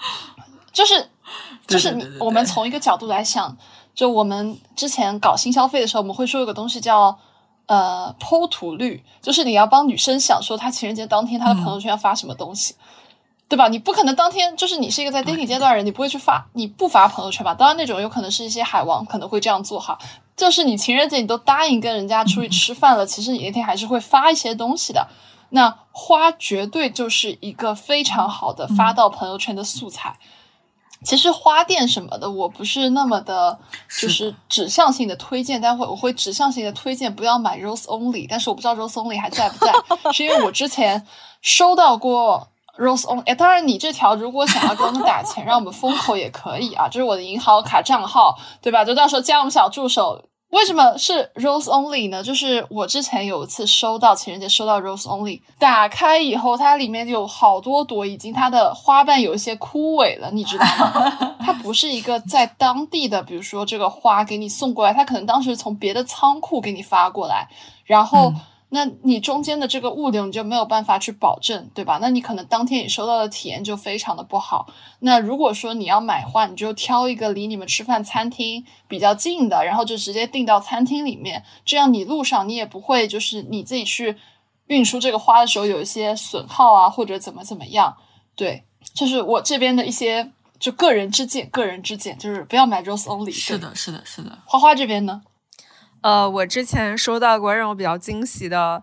*laughs* 就是，*laughs* 就是你。我们从一个角度来想，就我们之前搞新消费的时候，我们会说有个东西叫呃剖图率，就是你要帮女生想说她情人节当天她的朋友圈要发什么东西。对吧？你不可能当天就是你是一个在 dating 阶段的人，你不会去发，你不发朋友圈吧？当然那种有可能是一些海王可能会这样做哈。就是你情人节你都答应跟人家出去吃饭了，其实你那天还是会发一些东西的。那花绝对就是一个非常好的发到朋友圈的素材。其实花店什么的，我不是那么的，就是指向性的推荐，但会我会指向性的推荐不要买 Rose Only，但是我不知道 Rose Only 还在不在，*laughs* 是因为我之前收到过。Rose Only 哎，当然你这条如果想要给我们打钱，让我们封口也可以啊，这是我的银行卡账号，对吧？就到时候加我们小助手。为什么是 Rose Only 呢？就是我之前有一次收到情人节收到 Rose Only，打开以后它里面有好多朵，已经它的花瓣有一些枯萎了，你知道吗？*laughs* 它不是一个在当地的，比如说这个花给你送过来，它可能当时从别的仓库给你发过来，然后。那你中间的这个物流你就没有办法去保证，对吧？那你可能当天你收到的体验就非常的不好。那如果说你要买花，你就挑一个离你们吃饭餐厅比较近的，然后就直接订到餐厅里面，这样你路上你也不会就是你自己去运输这个花的时候有一些损耗啊，或者怎么怎么样。对，就是我这边的一些就个人之见，个人之见就是不要买 rose only。是的，是的，是的。花花这边呢？呃，我之前收到过让我比较惊喜的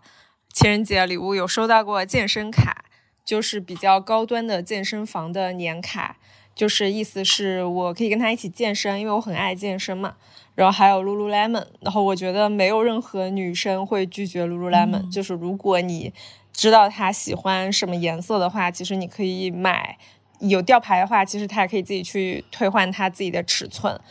情人节礼物，有收到过健身卡，就是比较高端的健身房的年卡，就是意思是我可以跟他一起健身，因为我很爱健身嘛。然后还有 Lululemon，然后我觉得没有任何女生会拒绝 Lululemon，就是如果你知道他喜欢什么颜色的话，其实你可以买，有吊牌的话，其实他也可以自己去退换他自己的尺寸。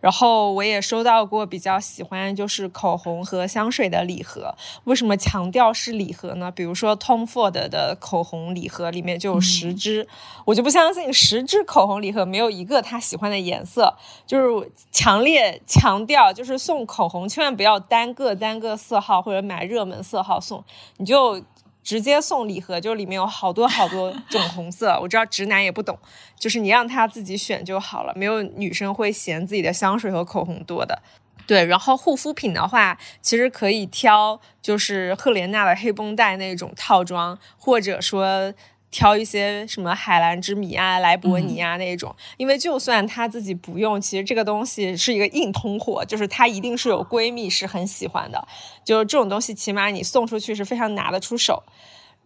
然后我也收到过比较喜欢就是口红和香水的礼盒。为什么强调是礼盒呢？比如说 Tom Ford 的口红礼盒里面就有十支，我就不相信十支口红礼盒没有一个他喜欢的颜色。就是强烈强调，就是送口红千万不要单个单个色号或者买热门色号送，你就。直接送礼盒，就里面有好多好多种红色。*laughs* 我知道直男也不懂，就是你让他自己选就好了。没有女生会嫌自己的香水和口红多的。对，然后护肤品的话，其实可以挑就是赫莲娜的黑绷带那种套装，或者说。挑一些什么海蓝之谜啊、莱博尼啊那种，因为就算她自己不用，其实这个东西是一个硬通货，就是她一定是有闺蜜是很喜欢的，就是这种东西起码你送出去是非常拿得出手。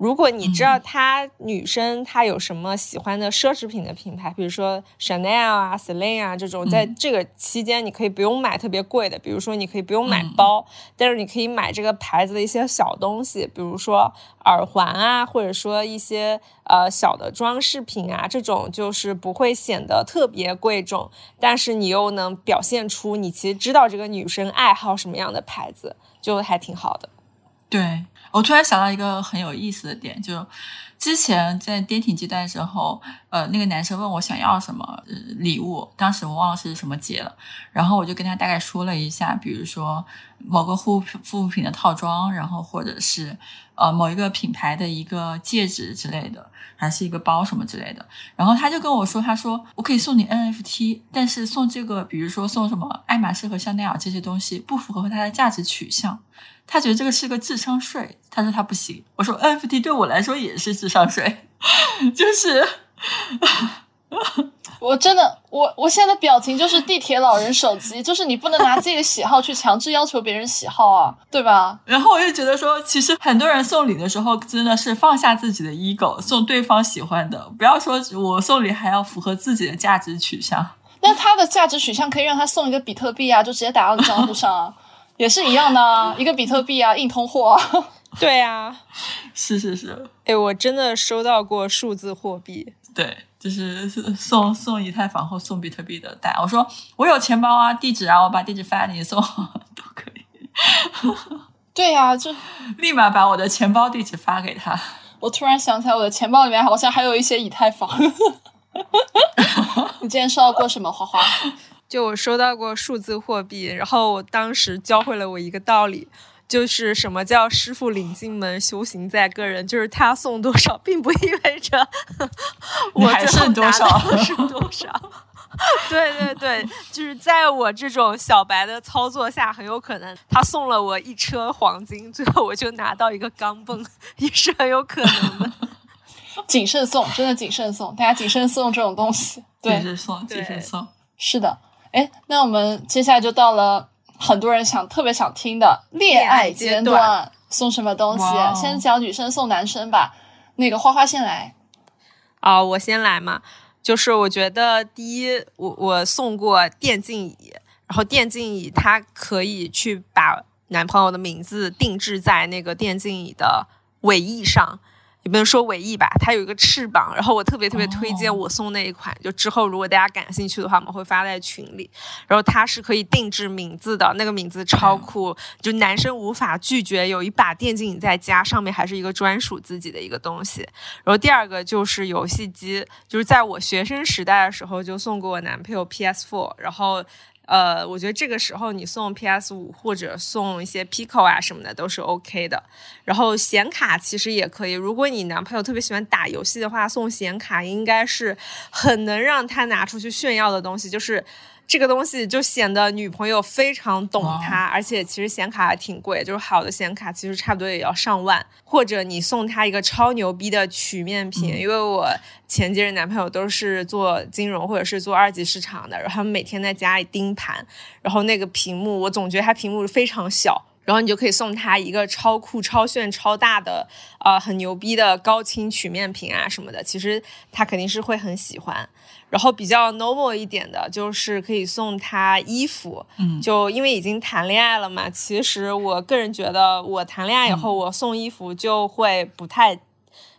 如果你知道她女生她有什么喜欢的奢侈品的品牌，比如说 Chanel 啊、Celine 啊这种，在这个期间你可以不用买特别贵的，比如说你可以不用买包，但是你可以买这个牌子的一些小东西，比如说耳环啊，或者说一些呃小的装饰品啊，这种就是不会显得特别贵重，但是你又能表现出你其实知道这个女生爱好什么样的牌子，就还挺好的。对。我突然想到一个很有意思的点，就之前在跌停阶段的时候，呃，那个男生问我想要什么、礼物，当时我忘了是什么节了，然后我就跟他大概说了一下，比如说某个护肤护肤品的套装，然后或者是呃某一个品牌的一个戒指之类的，还是一个包什么之类的。然后他就跟我说，他说我可以送你 NFT，但是送这个，比如说送什么爱马仕和香奈儿这些东西，不符合他的价值取向。他觉得这个是个智商税，他说他不行。我说 NFT 对我来说也是智商税，*laughs* 就是 *laughs* 我真的，我我现在的表情就是地铁老人手机，*laughs* 就是你不能拿自己的喜好去强制要求别人喜好啊，对吧？然后我就觉得说，其实很多人送礼的时候真的是放下自己的 ego，送对方喜欢的，不要说我送礼还要符合自己的价值取向。那他的价值取向可以让他送一个比特币啊，就直接打到你账户上啊，*laughs* 也是一样的啊，一个比特币啊，硬通货啊。对啊，是是是，哎，我真的收到过数字货币，对，就是送送以太坊或送比特币的单。我说我有钱包啊，地址啊，我把地址发给你送 *laughs* 都可以，对呀、就 *laughs* 立马把我的钱包地址发给他。我突然想起来，我的钱包里面好像还有一些以太坊。*laughs* 你之前收到过什么花花？就我收到过数字货币，然后我当时教会了我一个道理。就是什么叫师傅领进门，修行在个人。就是他送多少，并不意味着 *laughs* 我你还剩多少是多少。对对对，就是在我这种小白的操作下，很有可能他送了我一车黄金，最后我就拿到一个钢镚，也是很有可能的。*laughs* 谨慎送，真的谨慎送，大家谨慎送这种东西。对，谨慎送，谨慎送。是的。哎，那我们接下来就到了很多人想特别想听的恋爱阶段段，送什么东西先讲女生送男生吧。那个花花先来。啊、我先来嘛，就是我觉得第一，我我送过电竞椅，然后电竞椅它可以去把男朋友的名字定制在那个电竞椅的尾翼上。也不能说尾翼吧，它有一个翅膀，然后我特别特别推荐哦我送那一款，就之后如果大家感兴趣的话，我们会发在群里。然后它是可以定制名字的，那个名字超酷，就男生无法拒绝有一把电竞椅在家，上面还是一个专属自己的一个东西。然后第二个就是游戏机，就是在我学生时代的时候就送过我男朋友 PS4，然后。呃，我觉得这个时候你送 PS 五或者送一些 Pico 啊什么的都是 OK 的。然后显卡其实也可以，如果你男朋友特别喜欢打游戏的话，送显卡应该是很能让他拿出去炫耀的东西，就是。这个东西就显得女朋友非常懂他，而且其实显卡还挺贵，就是好的显卡其实差不多也要上万。或者你送他一个超牛逼的曲面屏，因为我前几任男朋友都是做金融或者是做二级市场的，然后他们每天在家里盯盘，然后那个屏幕我总觉得它屏幕非常小。然后你就可以送他一个超酷、超炫、超大的，呃，很牛逼的高清曲面屏啊什么的，其实他肯定是会很喜欢。然后比较 normal 一点的，就是可以送他衣服，嗯就因为已经谈恋爱了嘛。其实我个人觉得，我谈恋爱以后，我送衣服就会不太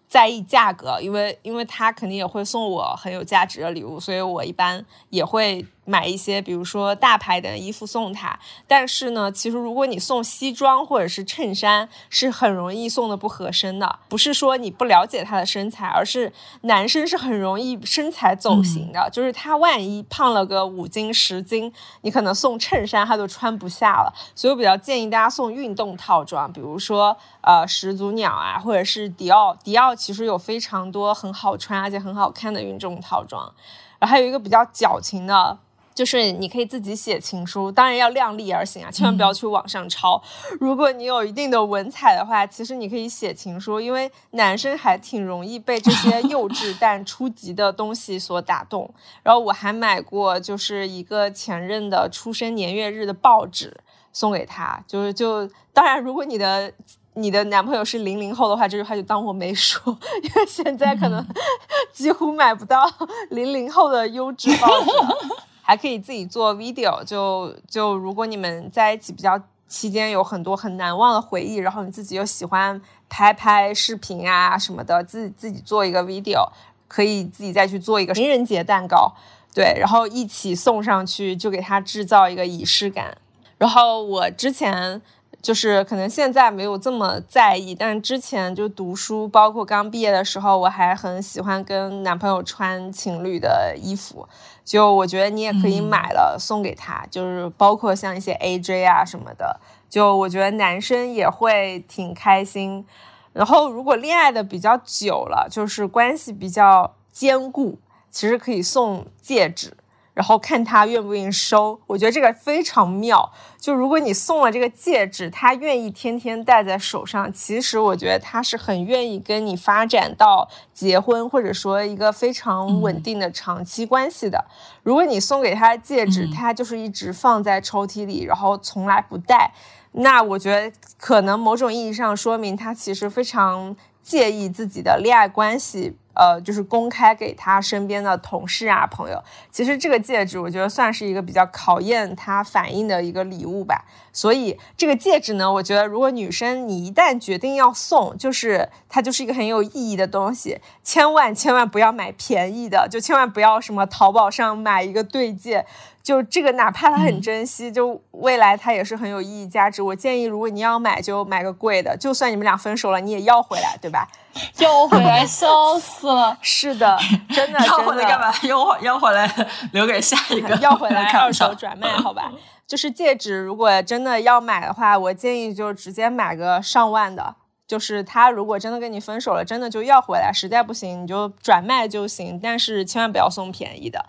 在意价格，因为因为他肯定也会送我很有价值的礼物，所以我一般也会买一些，比如说大牌的衣服送他。但是呢，其实如果你送西装或者是衬衫，是很容易送的不合身的。不是说你不了解他的身材，而是男生是很容易身材走形的，就是他万一胖了个五斤十斤，你可能送衬衫他都穿不下了。所以我比较建议大家送运动套装，比如说呃始祖鸟啊，或者是迪奥。迪奥其实有非常多很好穿而且很好看的运动套装。然后还有一个比较矫情的，就是你可以自己写情书，当然要量力而行啊，千万不要去网上抄。如果你有一定的文采的话，其实你可以写情书，因为男生还挺容易被这些幼 *laughs* 稚但初级的东西所打动。然后我还买过，就是一个前任的出生年月日的报纸送给他，就是就当然，如果你的你的男朋友是零零后的话，这句话就当我没说，因为现在可能 *laughs* 几乎买不到零零后的优质报纸了，还可以自己做 video 就。就如果你们在一起比较期间有很多很难忘的回忆，然后你自己又喜欢拍拍视频啊什么的，自己自己做一个 video，可以自己再去做一个情人节蛋糕，对，然后一起送上去，就给他制造一个仪式感。然后我之前就是可能现在没有这么在意，但之前就读书，包括刚毕业的时候，我还很喜欢跟男朋友穿情侣的衣服。就我觉得你也可以买了送给他，就是包括像一些 AJ 啊什么的。就我觉得男生也会挺开心。然后如果恋爱的比较久了，就是关系比较坚固，其实可以送戒指。然后看他愿不愿意收，我觉得这个非常妙。就如果你送了这个戒指，他愿意天天戴在手上，其实我觉得他是很愿意跟你发展到结婚，或者说一个非常稳定的长期关系的。如果你送给他戒指，他就是一直放在抽屉里，然后从来不戴，那我觉得可能某种意义上说明他其实非常介意自己的恋爱关系。呃，就是公开给他身边的同事啊、朋友。其实这个戒指，我觉得算是一个比较考验他反应的一个礼物吧。所以这个戒指呢，我觉得如果女生你一旦决定要送，就是它就是一个很有意义的东西。千万千万不要买便宜的，就千万不要什么淘宝上买一个对戒。就这个，哪怕他很珍惜，就未来他也是很有意义价值。我建议，如果你要买，就买个贵的，就算你们俩分手了，你也要回来，对吧？*laughs* 要回来，笑死了。*laughs* 是的，真的，*laughs* 要回来干嘛？要要回来留给下一个，要回来二手转卖，好吧？就是戒指，如果真的要买的话，我建议就直接买个上万的。就是他如果真的跟你分手了，真的就要回来，实在不行你就转卖就行，但是千万不要送便宜的。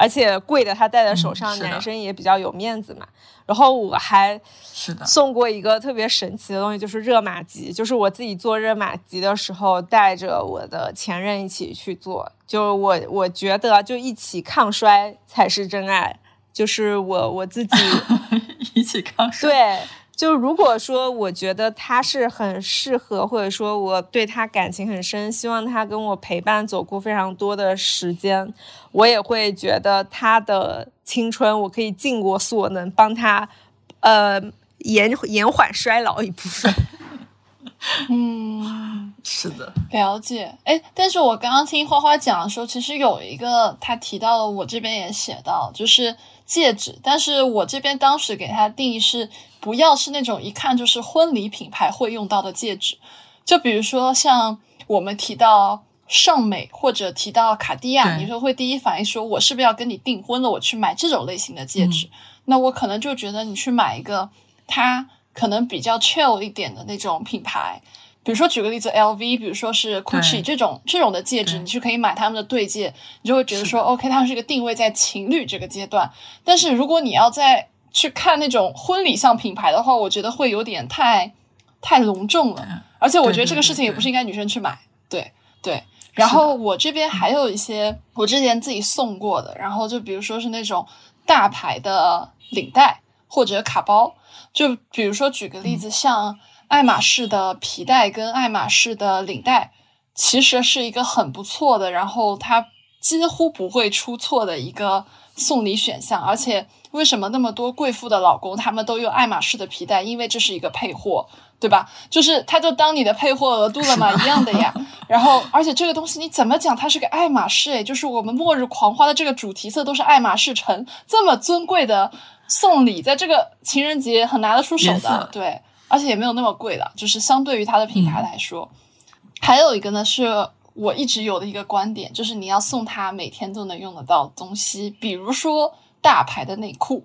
而且贵的他戴在手上，男生也比较有面子嘛。然后我还是的送过一个特别神奇的东西，就是热玛吉。就是我自己做热玛吉的时候，带着我的前任一起去做。就我我觉得，就一起抗衰才是真爱。就是我我自己 *laughs* 一起抗衰。对。就如果说我觉得他是很适合，或者说我对他感情很深，希望他跟我陪伴走过非常多的时间，我也会觉得他的青春我可以尽我所能帮他，呃延延缓衰老一部分。*laughs* 嗯，是的，了解。哎，但是我刚刚听花花讲的时候，其实有一个他提到了，我这边也写到，就是戒指。但是我这边当时给他定义是，不要是那种一看就是婚礼品牌会用到的戒指。就比如说像我们提到尚美或者提到卡地亚，你说会第一反应说，我是不是要跟你订婚了？我去买这种类型的戒指？那我可能就觉得你去买一个它。可能比较 chill 一点的那种品牌，比如说举个例子，LV，比如说是 Gucci 这种这种的戒指，你是可以买他们的对戒，你就会觉得说，OK，它是一个定位在情侣这个阶段。但是如果你要再去看那种婚礼像品牌的话，我觉得会有点太太隆重了。而且我觉得这个事情也不是应该女生去买，对对。然后我这边还有一些我之前自己送过的，然后就比如说是那种大牌的领带或者卡包。就比如说，举个例子，像爱马仕的皮带跟爱马仕的领带，其实是一个很不错的，然后它几乎不会出错的一个送礼选项。而且，为什么那么多贵妇的老公他们都用爱马仕的皮带？因为这是一个配货，对吧？就是他就当你的配货额度了嘛，一样的呀。*laughs* 然后，而且这个东西你怎么讲，它是个爱马仕，诶，就是我们末日狂欢的这个主题色都是爱马仕橙，这么尊贵的。送礼在这个情人节很拿得出手的，对，而且也没有那么贵的，就是相对于它的品牌来说。还有一个呢，是我一直有的一个观点，就是你要送他每天都能用得到东西，比如说大牌的内裤。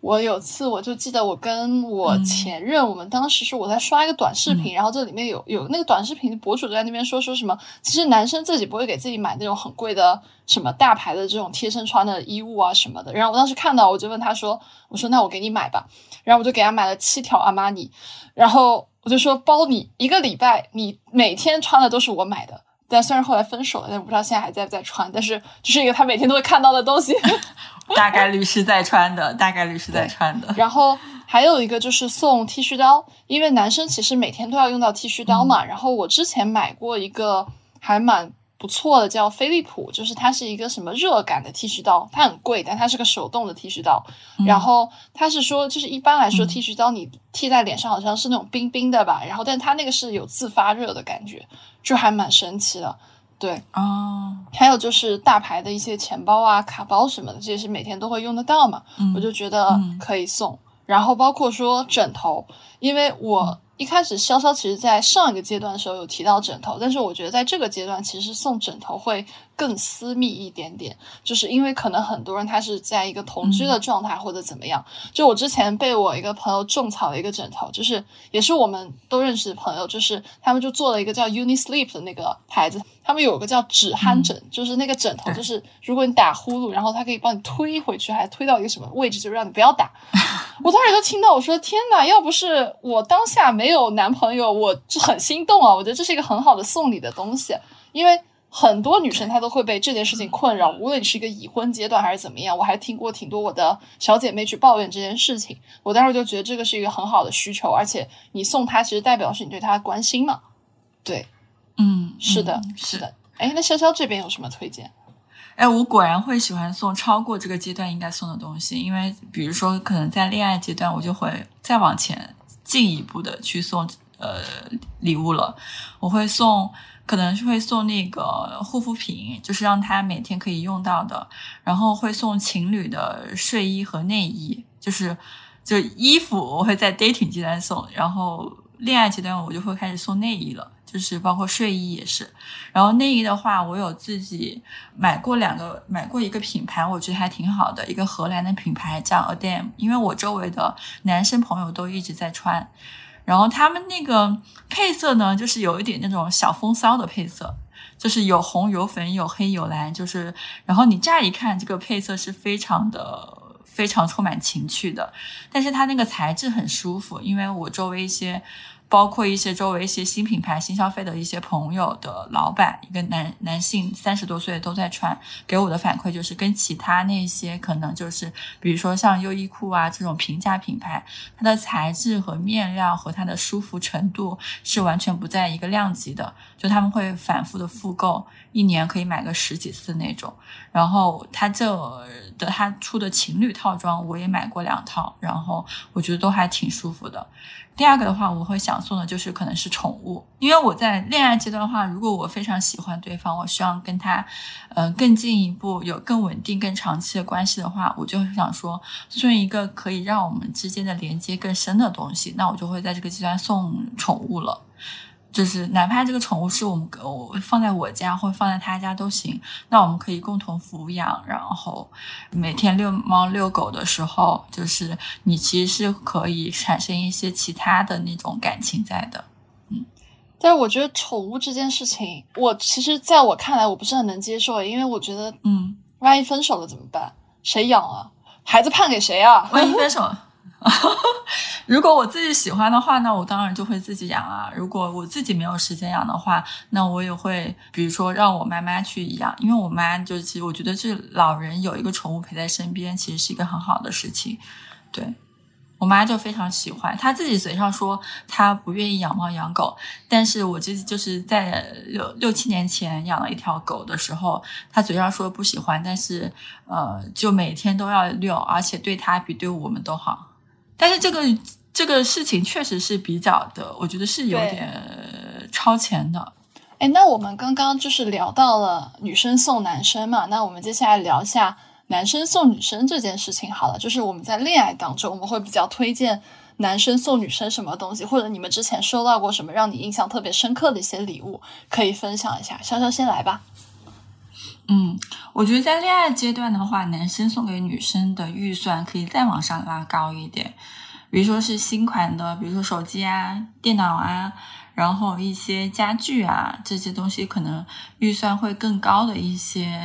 我有次我就记得我跟我前任，我们当时是我在刷一个短视频，然后这里面有有那个短视频博主在那边说说什么，其实男生自己不会给自己买那种很贵的什么大牌的这种贴身穿的衣物啊什么的。然后我当时看到，我就问他说，我说那我给你买吧，然后我就给他买了七条阿玛尼，然后我就说包你一个礼拜，你每天穿的都是我买的。但虽然后来分手了，但不知道现在还在不在穿。但是这是一个他每天都会看到的东西，*laughs* 大概率是在穿的，*laughs* 大概率是在穿的。然后还有一个就是送剃须刀，因为男生其实每天都要用到剃须刀嘛。然后我之前买过一个还蛮。不错的，叫飞利浦，就是它是一个什么热感的剃须刀，它很贵，但它是个手动的剃须刀。然后它是说，就是一般来说剃须刀你剃在脸上好像是那种冰冰的吧，然后但它那个是有自发热的感觉，就还蛮神奇的。对，啊，还有就是大牌的一些钱包啊、卡包什么的，这些是每天都会用得到嘛，我就觉得可以送。然后包括说枕头，因为我一开始潇潇其实在上一个阶段的时候有提到枕头，但是我觉得在这个阶段其实送枕头会更私密一点点，就是因为可能很多人他是在一个同居的状态或者怎么样。就我之前被我一个朋友种草了一个枕头，就是也是我们都认识的朋友，就是他们就做了一个叫 Uni Sleep 的那个牌子，他们有个叫止鼾枕，就是那个枕头，就是如果你打呼噜，然后它可以帮你推回去，还推到一个什么位置，就让你不要打。*laughs* 我当时就听到，我说天呐，要不是我当下没有男朋友，我就很心动啊！我觉得这是一个很好的送礼的东西，因为很多女生她都会被这件事情困扰，无论你是一个已婚阶段还是怎么样。我还听过挺多我的小姐妹去抱怨这件事情，我当时就觉得这个是一个很好的需求，而且你送她其实代表是你对她的关心嘛。对，嗯，是的，嗯是的。哎，那潇潇这边有什么推荐？哎，我果然会喜欢送超过这个阶段应该送的东西，因为比如说，可能在恋爱阶段，我就会再往前进一步的去送呃礼物了。我会送，可能是会送那个护肤品，就是让他每天可以用到的，然后会送情侣的睡衣和内衣，就是就衣服我会在 dating 阶段送，然后恋爱阶段我就会开始送内衣了。就是包括睡衣也是，然后内衣的话，我有自己买过两个，买过一个品牌，我觉得还挺好的，一个荷兰的品牌叫 Adam，因为我周围的男生朋友都一直在穿，然后他们那个配色呢，就是有一点那种小风骚的配色，就是有红有粉有黑有蓝，就是然后你乍一看这个配色是非常的。非常充满情趣的，但是它那个材质很舒服，因为我周围一些。包括一些周围一些新品牌、新消费的一些朋友的老板，一个男男性三十多岁都在穿，给我的反馈就是跟其他那些可能就是比如说像优衣库啊这种平价品牌，它的材质和面料和它的舒服程度是完全不在一个量级的，就他们会反复的复购，一年可以买个十几次那种。然后它这的它出的情侣套装我也买过两套，然后我觉得都还挺舒服的。第二个的话，我会想送的就是可能是宠物，因为我在恋爱阶段的话，如果我非常喜欢对方，我希望跟他，嗯、呃，更进一步，有更稳定、更长期的关系的话，我就想说送一个可以让我们之间的连接更深的东西，那我就会在这个阶段送宠物了。就是哪怕这个宠物是我们我放在我家或放在他家都行，那我们可以共同抚养，然后每天遛猫遛狗的时候，就是你其实是可以产生一些其他的那种感情在的。嗯，但是我觉得宠物这件事情，我其实在我看来我不是很能接受，因为我觉得，嗯，万一分手了怎么办？谁养啊？孩子判给谁啊？万一分手。*laughs* 如果我自己喜欢的话，那我当然就会自己养啊。如果我自己没有时间养的话，那我也会，比如说让我妈妈去养，因为我妈就是，其实我觉得这老人有一个宠物陪在身边，其实是一个很好的事情。对我妈就非常喜欢，她自己嘴上说她不愿意养猫养狗，但是我这就是在六六七年前养了一条狗的时候，她嘴上说不喜欢，但是呃，就每天都要遛，而且对她比对我们都好。但是这个这个事情确实是比较的，我觉得是有点超前的。哎，那我们刚刚就是聊到了女生送男生嘛，那我们接下来聊一下男生送女生这件事情好了。就是我们在恋爱当中，我们会比较推荐男生送女生什么东西，或者你们之前收到过什么让你印象特别深刻的一些礼物，可以分享一下。潇潇先来吧。嗯，我觉得在恋爱阶段的话，男生送给女生的预算可以再往上拉高一点，比如说是新款的，比如说手机啊、电脑啊，然后一些家具啊这些东西，可能预算会更高的一些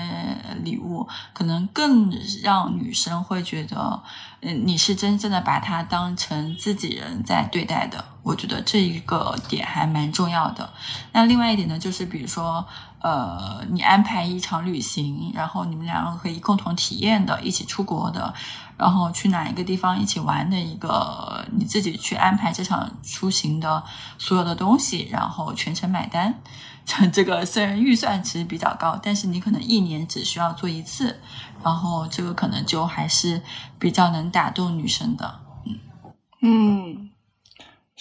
礼物，可能更让女生会觉得，嗯，你是真正的把他当成自己人在对待的。我觉得这一个点还蛮重要的。那另外一点呢，就是比如说。呃，你安排一场旅行，然后你们两个可以共同体验的，一起出国的，然后去哪一个地方一起玩的一个，你自己去安排这场出行的所有的东西，然后全程买单。这个虽然预算其实比较高，但是你可能一年只需要做一次，然后这个可能就还是比较能打动女生的。嗯嗯。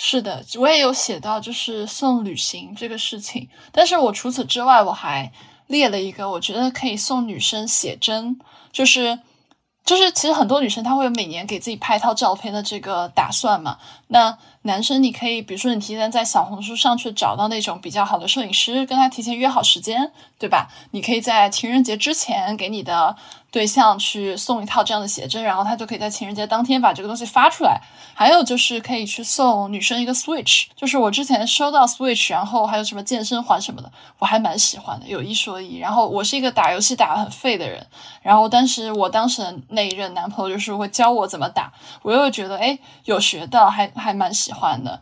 是的，我也有写到，就是送旅行这个事情。但是我除此之外，我还列了一个，我觉得可以送女生写真。就是就是其实很多女生她会有每年给自己拍一套照片的这个打算嘛。那男生你可以，比如说你提前在小红书上去找到那种比较好的摄影师，跟他提前约好时间，对吧？你可以在情人节之前给你的。对象去送一套这样的写真，然后他就可以在情人节当天把这个东西发出来。还有就是可以去送女生一个 Switch，就是我之前收到 Switch，然后还有什么健身环什么的，我还蛮喜欢的，有一说一。然后我是一个打游戏打得很废的人，然后当时我当时的那一任男朋友就是会教我怎么打，我又觉得哎有学到，还还蛮喜欢的。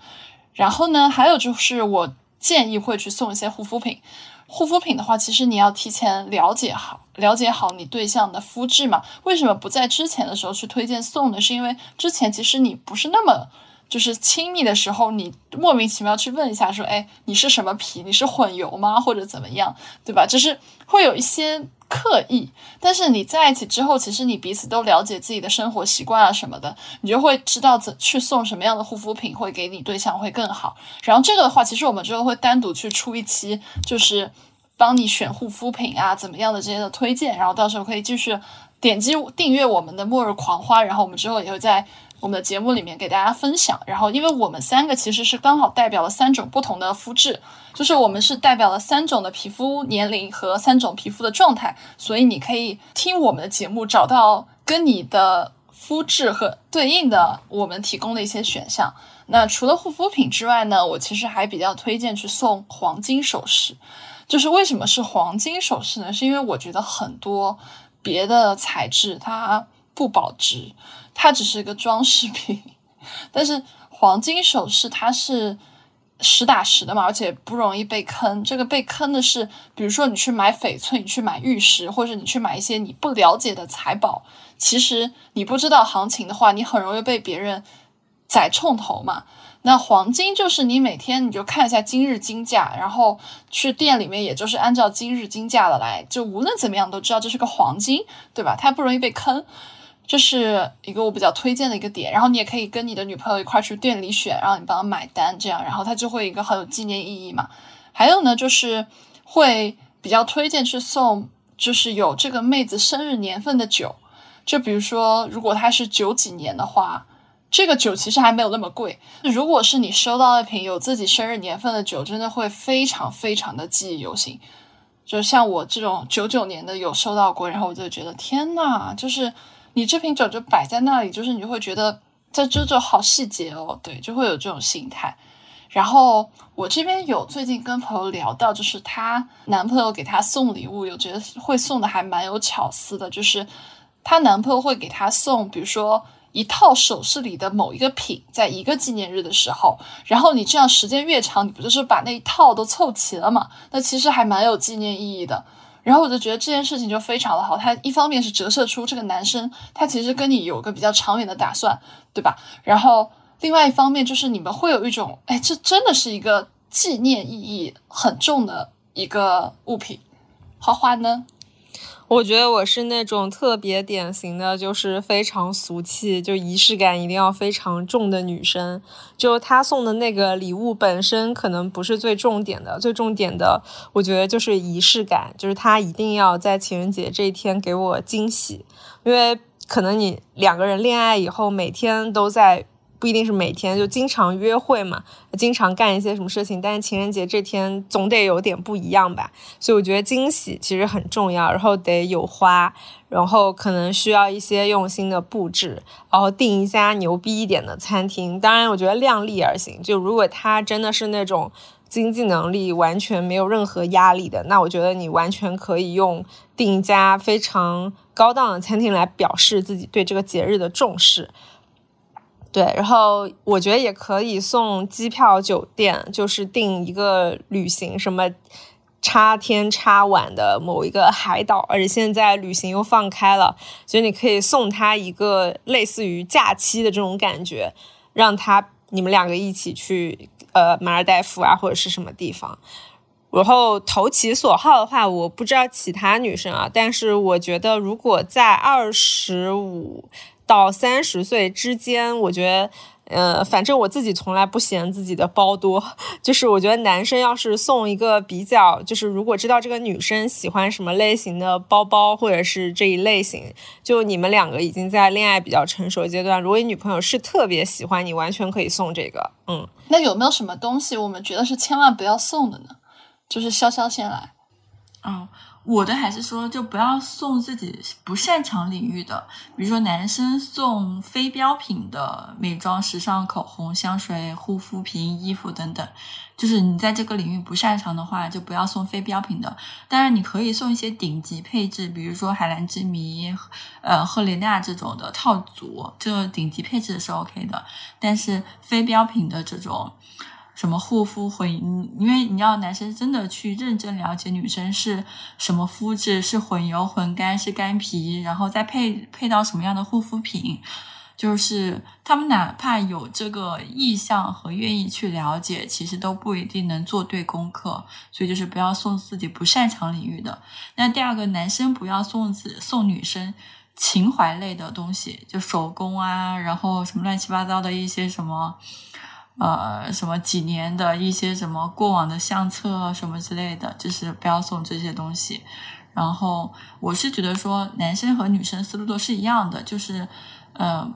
然后呢，还有就是我建议会去送一些护肤品。护肤品的话，其实你要提前了解好，了解好你对象的肤质嘛。为什么不在之前的时候去推荐送呢？是因为之前其实你不是那么就是亲密的时候，你莫名其妙去问一下说，哎，你是什么皮？你是混油吗？或者怎么样，对吧？就是会有一些。刻意，但是你在一起之后，其实你彼此都了解自己的生活习惯啊什么的，你就会知道怎去送什么样的护肤品会给你对象会更好。然后这个的话，其实我们之后会单独去出一期，就是帮你选护肤品啊怎么样的这些的推荐，然后到时候可以继续点击订阅我们的末日狂欢，然后我们之后也会在。我们的节目里面给大家分享，然后因为我们三个其实是刚好代表了三种不同的肤质，就是我们是代表了三种的皮肤年龄和三种皮肤的状态，所以你可以听我们的节目，找到跟你的肤质和对应的我们提供的一些选项。那除了护肤品之外呢，我其实还比较推荐去送黄金首饰。就是为什么是黄金首饰呢？是因为我觉得很多别的材质它不保值。它只是一个装饰品，*laughs* 但是黄金首饰它是实打实的嘛，而且不容易被坑。这个被坑的是，比如说你去买翡翠，你去买玉石，或者你去买一些你不了解的财宝，其实你不知道行情的话，你很容易被别人宰冲头嘛。那黄金就是你每天你就看一下今日金价，然后去店里面也就是按照今日金价的来，就无论怎么样都知道这是个黄金，对吧？它不容易被坑。这是一个我比较推荐的一个点，然后你也可以跟你的女朋友一块去店里选，然后你帮她买单，这样，然后它就会一个很有纪念意义嘛。还有呢，就是会比较推荐去送，就是有这个妹子生日年份的酒，就比如说如果她是九几年的话，这个酒其实还没有那么贵。如果是你收到一瓶有自己生日年份的酒，真的会非常非常的记忆犹新。就像我这种九九年的有收到过，然后我就觉得天呐，就是。你这瓶酒就摆在那里，就是你就会觉得这这这好细节哦，对，就会有这种心态。然后我这边有最近跟朋友聊到，就是她男朋友给她送礼物，有觉得会送的还蛮有巧思的，就是她男朋友会给她送，比如说一套首饰里的某一个品，在一个纪念日的时候，然后你这样时间越长，你不就是把那一套都凑齐了嘛？那其实还蛮有纪念意义的。然后我就觉得这件事情就非常的好，它一方面是折射出这个男生他其实跟你有个比较长远的打算，对吧？然后另外一方面就是你们会有一种，哎，这真的是一个纪念意义很重的一个物品。花花呢？我觉得我是那种特别典型的，就是非常俗气，就仪式感一定要非常重的女生。就她送的那个礼物本身可能不是最重点的，最重点的，我觉得就是仪式感，就是她一定要在情人节这一天给我惊喜，因为可能你两个人恋爱以后，每天都在。不一定是每天就经常约会嘛，经常干一些什么事情，但是情人节这天总得有点不一样吧。所以我觉得惊喜其实很重要，然后得有花，然后可能需要一些用心的布置，然后订一家牛逼一点的餐厅。当然，我觉得量力而行。就如果他真的是那种经济能力完全没有任何压力的，那我觉得你完全可以用订一家非常高档的餐厅来表示自己对这个节日的重视。对，然后我觉得也可以送机票、酒店，就是订一个旅行，什么插天插晚的某一个海岛，而且现在旅行又放开了，所以你可以送他一个类似于假期的这种感觉，让他你们两个一起去呃马尔代夫啊或者是什么地方。然后投其所好的话，我不知道其他女生啊，但是我觉得如果在二十五。到三十岁之间，我觉得呃，反正我自己从来不嫌自己的包多，*laughs* 就是我觉得男生要是送一个比较，就是如果知道这个女生喜欢什么类型的包包，或者是这一类型，就你们两个已经在恋爱比较成熟阶段，如果你女朋友是特别喜欢你，完全可以送这个。嗯，那有没有什么东西我们觉得是千万不要送的呢？就是潇潇先来。哦。我的还是说，就不要送自己不擅长领域的，比如说男生送非标品的美妆、时尚、口红、香水、护肤品、衣服等等，就是你在这个领域不擅长的话，就不要送非标品的。当然，你可以送一些顶级配置，比如说海蓝之谜、呃赫莲娜这种的套组，这顶级配置是 OK 的。但是非标品的这种。什么护肤混，因为你要男生真的去认真了解女生是什么肤质，是混油、混干、是干皮，然后再配配到什么样的护肤品，就是他们哪怕有这个意向和愿意去了解，其实都不一定能做对功课，所以就是不要送自己不擅长领域的。那第二个，男生不要送自送女生情怀类的东西，就手工啊，然后什么乱七八糟的一些什么。呃，什么几年的一些什么过往的相册什么之类的，就是不要送这些东西。然后我是觉得说，男生和女生思路都是一样的，就是呃，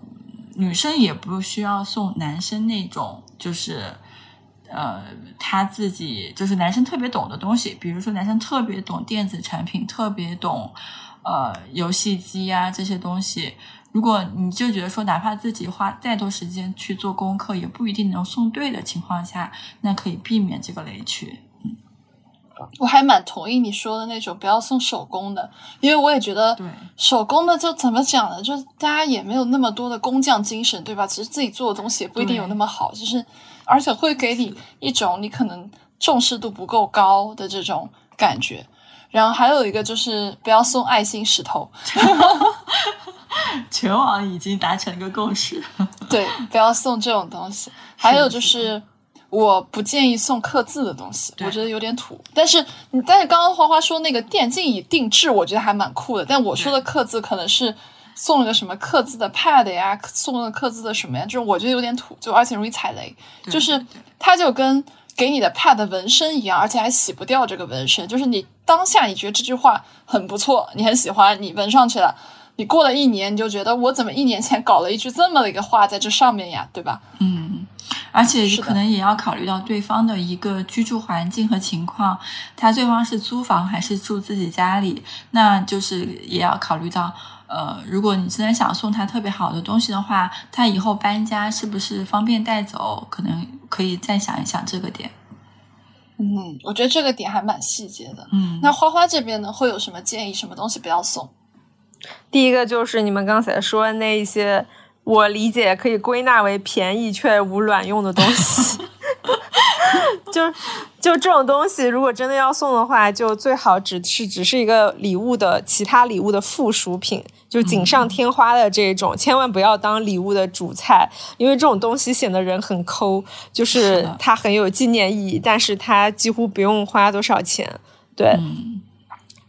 女生也不需要送男生那种，就是呃他自己就是男生特别懂的东西，比如说男生特别懂电子产品，特别懂呃游戏机啊这些东西。如果你就觉得说，哪怕自己花再多时间去做功课，也不一定能送对的情况下，那可以避免这个雷区。嗯，我还蛮同意你说的那种不要送手工的，因为我也觉得，对手工的就怎么讲呢？就大家也没有那么多的工匠精神，对吧？其实自己做的东西也不一定有那么好，就是而且会给你一种你可能重视度不够高的这种感觉。然后还有一个就是不要送爱心石头。*laughs* *laughs* 全网已经达成一个共识，*laughs* 对，不要送这种东西。还有就是，我不建议送刻字的东西，我觉得有点土。但是你，但是刚刚花花说那个电竞椅定制，我觉得还蛮酷的。但我说的刻字可能是送了个什么刻字的 pad 呀，送了刻字的什么呀，就是我觉得有点土，就而且容易踩雷。就是它就跟给你的 pad 纹身一样，而且还洗不掉这个纹身。就是你当下你觉得这句话很不错，你很喜欢，你纹上去了。你过了一年，你就觉得我怎么一年前搞了一句这么的一个话在这上面呀，对吧？嗯，而且可能也要考虑到对方的一个居住环境和情况，他对方是租房还是住自己家里，那就是也要考虑到，呃，如果你真的想送他特别好的东西的话，他以后搬家是不是方便带走，可能可以再想一想这个点。嗯，我觉得这个点还蛮细节的。嗯，那花花这边呢，会有什么建议？什么东西不要送？第一个就是你们刚才说的那一些，我理解可以归纳为便宜却无卵用的东西。*laughs* 就就这种东西，如果真的要送的话，就最好只是只是一个礼物的其他礼物的附属品，就锦上添花的这种，千万不要当礼物的主菜，因为这种东西显得人很抠，就是它很有纪念意义，但是它几乎不用花多少钱。对。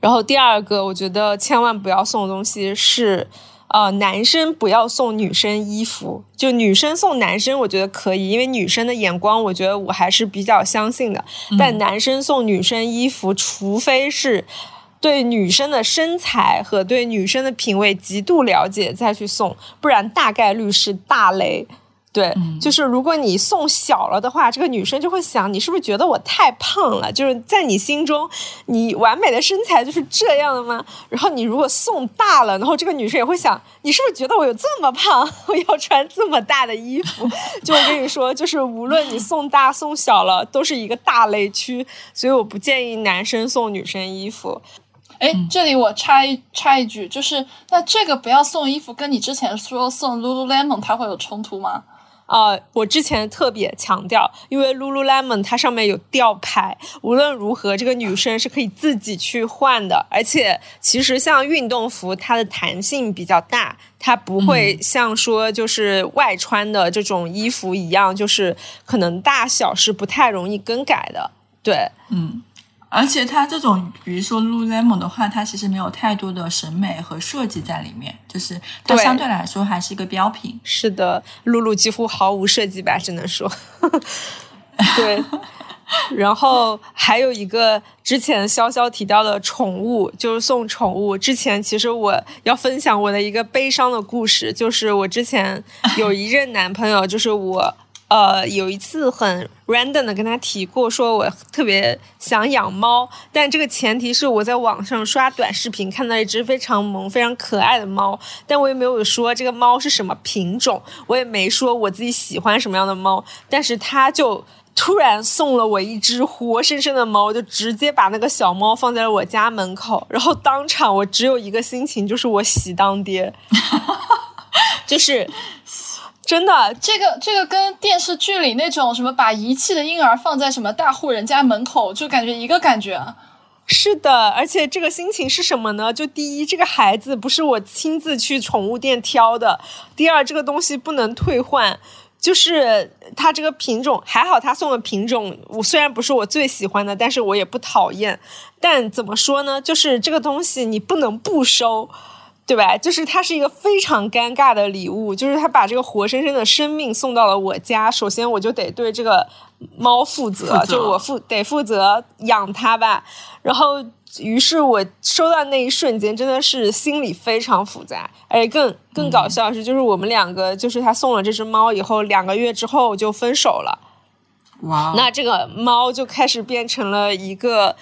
然后第二个，我觉得千万不要送的东西是，呃，男生不要送女生衣服，就女生送男生，我觉得可以，因为女生的眼光，我觉得我还是比较相信的。但男生送女生衣服，除非是对女生的身材和对女生的品味极度了解再去送，不然大概率是大雷。对，就是如果你送小了的话，这个女生就会想，你是不是觉得我太胖了？就是在你心中，你完美的身材就是这样的吗？然后你如果送大了，然后这个女生也会想，你是不是觉得我有这么胖，*laughs* 我要穿这么大的衣服？就我跟你说，就是无论你送大送小了，都是一个大雷区，所以我不建议男生送女生衣服。哎，这里我插一插一句，就是那这个不要送衣服，跟你之前说送 Lululemon 它会有冲突吗？啊，我之前特别强调，因为 Lululemon 它上面有吊牌，无论如何，这个女生是可以自己去换的。而且，其实像运动服，它的弹性比较大，它不会像说就是外穿的这种衣服一样，就是可能大小是不太容易更改的。对，嗯。而且它这种，比如说 Lululemon 的话，它其实没有太多的审美和设计在里面，就是它对相对来说还是一个标品。是的，露露几乎毫无设计吧，只能说。对，*laughs* 然后还有一个之前潇潇提到的宠物，就是送宠物。之前其实我要分享我的一个悲伤的故事，就是我之前有一任男朋友，就是我。呃，有一次很 random 的跟他提过，说我特别想养猫，但这个前提是我在网上刷短视频看到一只非常萌、非常可爱的猫，但我也没有说这个猫是什么品种，我也没说我自己喜欢什么样的猫，但是他就突然送了我一只活生生的猫，就直接把那个小猫放在了我家门口，然后当场我只有一个心情，就是我喜当爹，*laughs* 就是真的这个这个跟电视剧里那种什么把遗弃的婴儿放在什么大户人家门口，就感觉一个感觉啊。是的，而且这个心情是什么呢？就第一，这个孩子不是我亲自去宠物店挑的；第二，这个东西不能退换。就是它这个品种还好，他送的品种我虽然不是我最喜欢的，但是我也不讨厌。但怎么说呢？就是这个东西你不能不收，对吧？就是它是一个非常尴尬的礼物，就是他把这个活生生的生命送到了我家，首先我就得对这个猫负责，负责就我负得负责养它吧。然后，于是我收到那一瞬间，真的是心里非常复杂。而且更更搞笑的是，就是我们两个，就是他送了这只猫以后，两个月之后就分手了。哇，那这个猫就开始变成了一个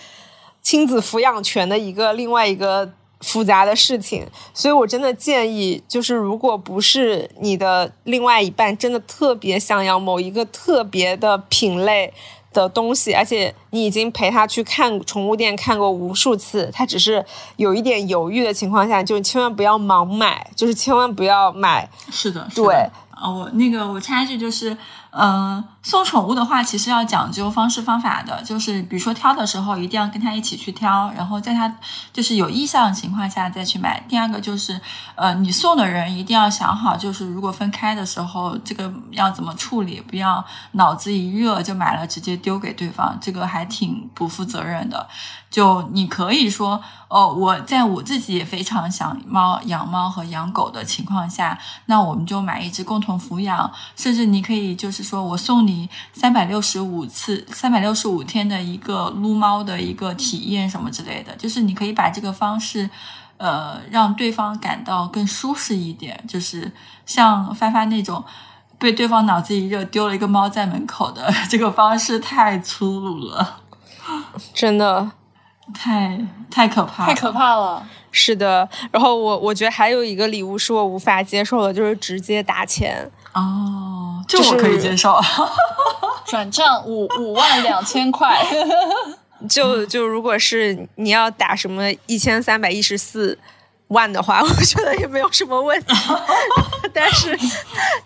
亲子抚养权的一个另外一个复杂的事情，所以我真的建议，就是如果不是你的另外一半真的特别想要某一个特别的品类的东西，而且你已经陪他去看宠物店看过无数次，他只是有一点犹豫的情况下，就千万不要盲买，就是千万不要买是的，对的。啊，我那个我插一句，就是，嗯、送宠物的话，其实要讲究方式方法的，就是比如说挑的时候，一定要跟他一起去挑，然后在他就是有意向的情况下再去买。第二个就是，呃，你送的人一定要想好，就是如果分开的时候，这个要怎么处理，不要脑子一热就买了直接丢给对方，这个还挺不负责任的。就你可以说，哦，我在我自己也非常想猫养猫和养狗的情况下，那我们就买一只共同抚养，甚至你可以就是说我送你三百六十五次、三百六十五天的一个撸猫的一个体验什么之类的，就是你可以把这个方式。呃，让对方感到更舒适一点，就是像发发那种被对方脑子一热丢了一个猫在门口的 *laughs* 这个方式太粗鲁了，*laughs* 真的。太太可怕，太可怕了。是的，然后我我觉得还有一个礼物是我无法接受的，就是直接打钱。哦，这就我可以接受。*laughs* 转账五五万两千块，*laughs* 就就如果是你要打什么一千三百一十四万的话，我觉得也没有什么问题。*laughs* 但是，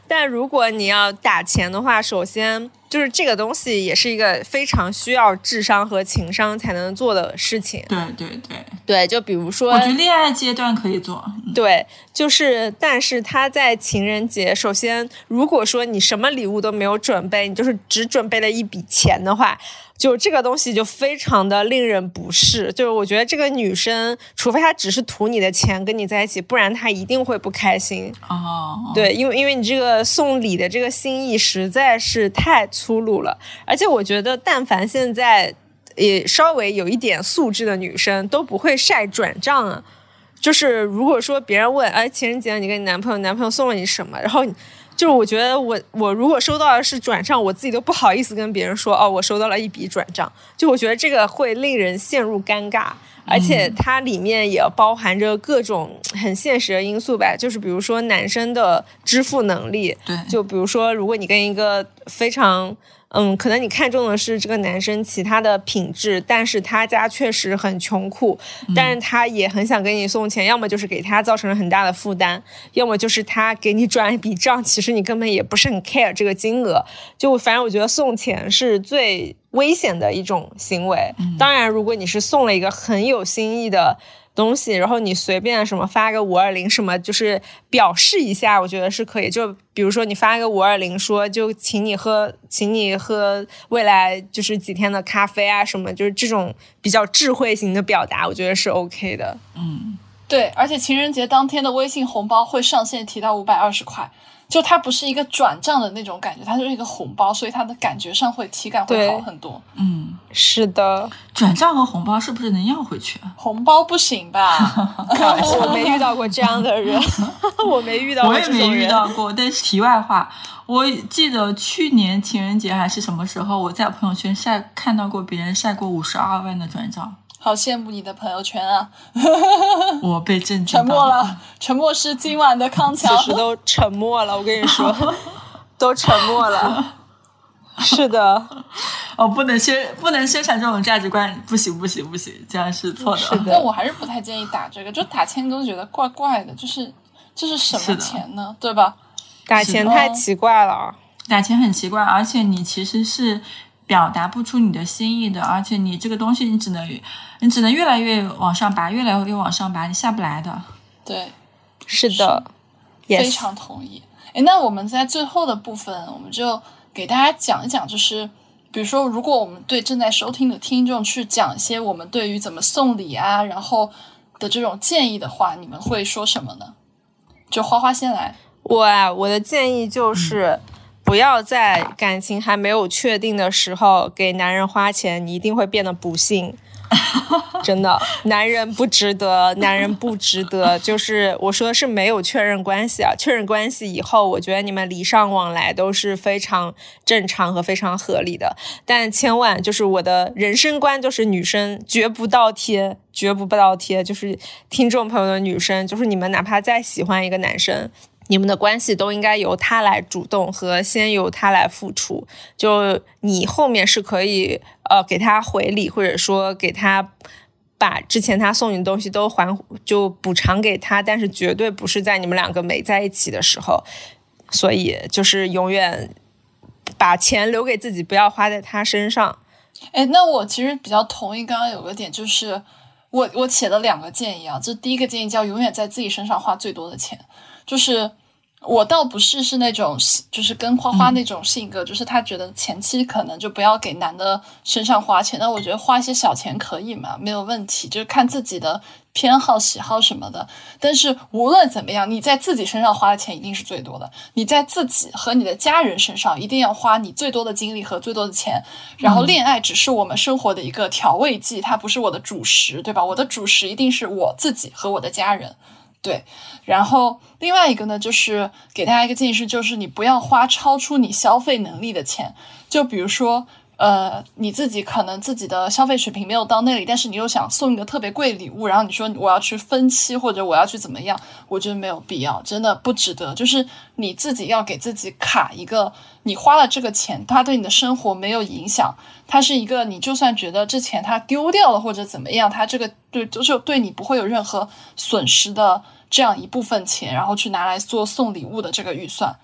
但如果你要打钱的话，首先就是这个东西也是一个非常需要智商和情商才能做的事情。对对对，对，就比如说，我觉得恋爱阶段可以做。嗯对，就是，但是他在情人节，首先，如果说你什么礼物都没有准备，你就是只准备了一笔钱的话，就这个东西就非常的令人不适。就是我觉得这个女生，除非她只是图你的钱跟你在一起，不然她一定会不开心。哦，对，因为因为你这个送礼的这个心意实在是太粗鲁了，而且我觉得，但凡现在也稍微有一点素质的女生，都不会晒转账啊。就是如果说别人问，哎，情人节你跟你男朋友，男朋友送了你什么？然后你就是我觉得我我如果收到的是转账，我自己都不好意思跟别人说，哦，我收到了一笔转账。就我觉得这个会令人陷入尴尬。而且它里面也包含着各种很现实的因素吧，就是比如说男生的支付能力，对，就比如说如果你跟一个非常嗯，可能你看中的是这个男生其他的品质，但是他家确实很穷苦，但是他也很想给你送钱，要么就是给他造成了很大的负担，要么就是他给你转一笔账，其实你根本也不是很 care 这个金额。就反正我觉得送钱是最危险的一种行为。当然，如果你是送了一个很有心意的。东西，然后你随便什么发个五二零什么，就是表示一下，我觉得是可以。就比如说你发个五二零，说就请你喝，请你喝未来就是几天的咖啡啊什么，就是这种比较智慧型的表达，我觉得是 OK 的。嗯，对，而且情人节当天的微信红包会上限提到五百二十块。就它不是一个转账的那种感觉，它就是一个红包，所以它的感觉上会体感会好很多。嗯，是的，转账和红包是不是能要回去？红包不行吧？*laughs* 我没遇到过这样的人，*laughs* 我没遇到过。我也没遇到过。但是题外话，我记得去年情人节还是什么时候，我在朋友圈晒看到过别人晒过五十二万的转账。好羡慕你的朋友圈啊！*laughs* 我被震惊，沉默了。沉默是今晚的康桥。其实都沉默了，我跟你说，*laughs* 都沉默了。是的，哦，不能宣，不能宣传这种价值观，不行，不行，不行，这样是错的。是的，但我还是不太建议打这个，就打钱都觉得怪怪的，就是这是什么钱呢？对吧？打钱太奇怪了，打钱很奇怪，而且你其实是。表达不出你的心意的，而且你这个东西，你只能，你只能越来越往上拔，越来越往上拔，你下不来的。对，是的，非常同意。哎，那我们在最后的部分，我们就给大家讲一讲，就是比如说，如果我们对正在收听的听众去讲一些我们对于怎么送礼啊，然后的这种建议的话，你们会说什么呢？就花花先来。我啊，我的建议就是。不要在感情还没有确定的时候给男人花钱，你一定会变得不幸。*laughs* 真的，男人不值得，男人不值得。*laughs* 就是我说的是没有确认关系啊，确认关系以后，我觉得你们礼尚往来都是非常正常和非常合理的。但千万就是我的人生观，就是女生绝不倒贴，绝不倒贴。就是听众朋友的女生，就是你们哪怕再喜欢一个男生。你们的关系都应该由他来主动和先由他来付出，就你后面是可以呃给他回礼，或者说给他把之前他送你的东西都还就补偿给他，但是绝对不是在你们两个没在一起的时候，所以就是永远把钱留给自己，不要花在他身上。哎，那我其实比较同意刚刚有个点，就是我我写了两个建议啊，这第一个建议叫永远在自己身上花最多的钱。就是我倒不是是那种，就是跟花花那种性格，就是他觉得前期可能就不要给男的身上花钱。那我觉得花一些小钱可以嘛，没有问题，就是看自己的偏好、喜好什么的。但是无论怎么样，你在自己身上花的钱一定是最多的。你在自己和你的家人身上一定要花你最多的精力和最多的钱。然后恋爱只是我们生活的一个调味剂，它不是我的主食，对吧？我的主食一定是我自己和我的家人。对，然后另外一个呢，就是给大家一个建议是，就是你不要花超出你消费能力的钱。就比如说，呃，你自己可能自己的消费水平没有到那里，但是你又想送一个特别贵礼物，然后你说我要去分期或者我要去怎么样，我觉得没有必要，真的不值得。就是你自己要给自己卡一个，你花了这个钱，它对你的生活没有影响，它是一个你就算觉得这钱它丢掉了或者怎么样，它这个对就是对你不会有任何损失的。这样一部分钱，然后去拿来做送礼物的这个预算，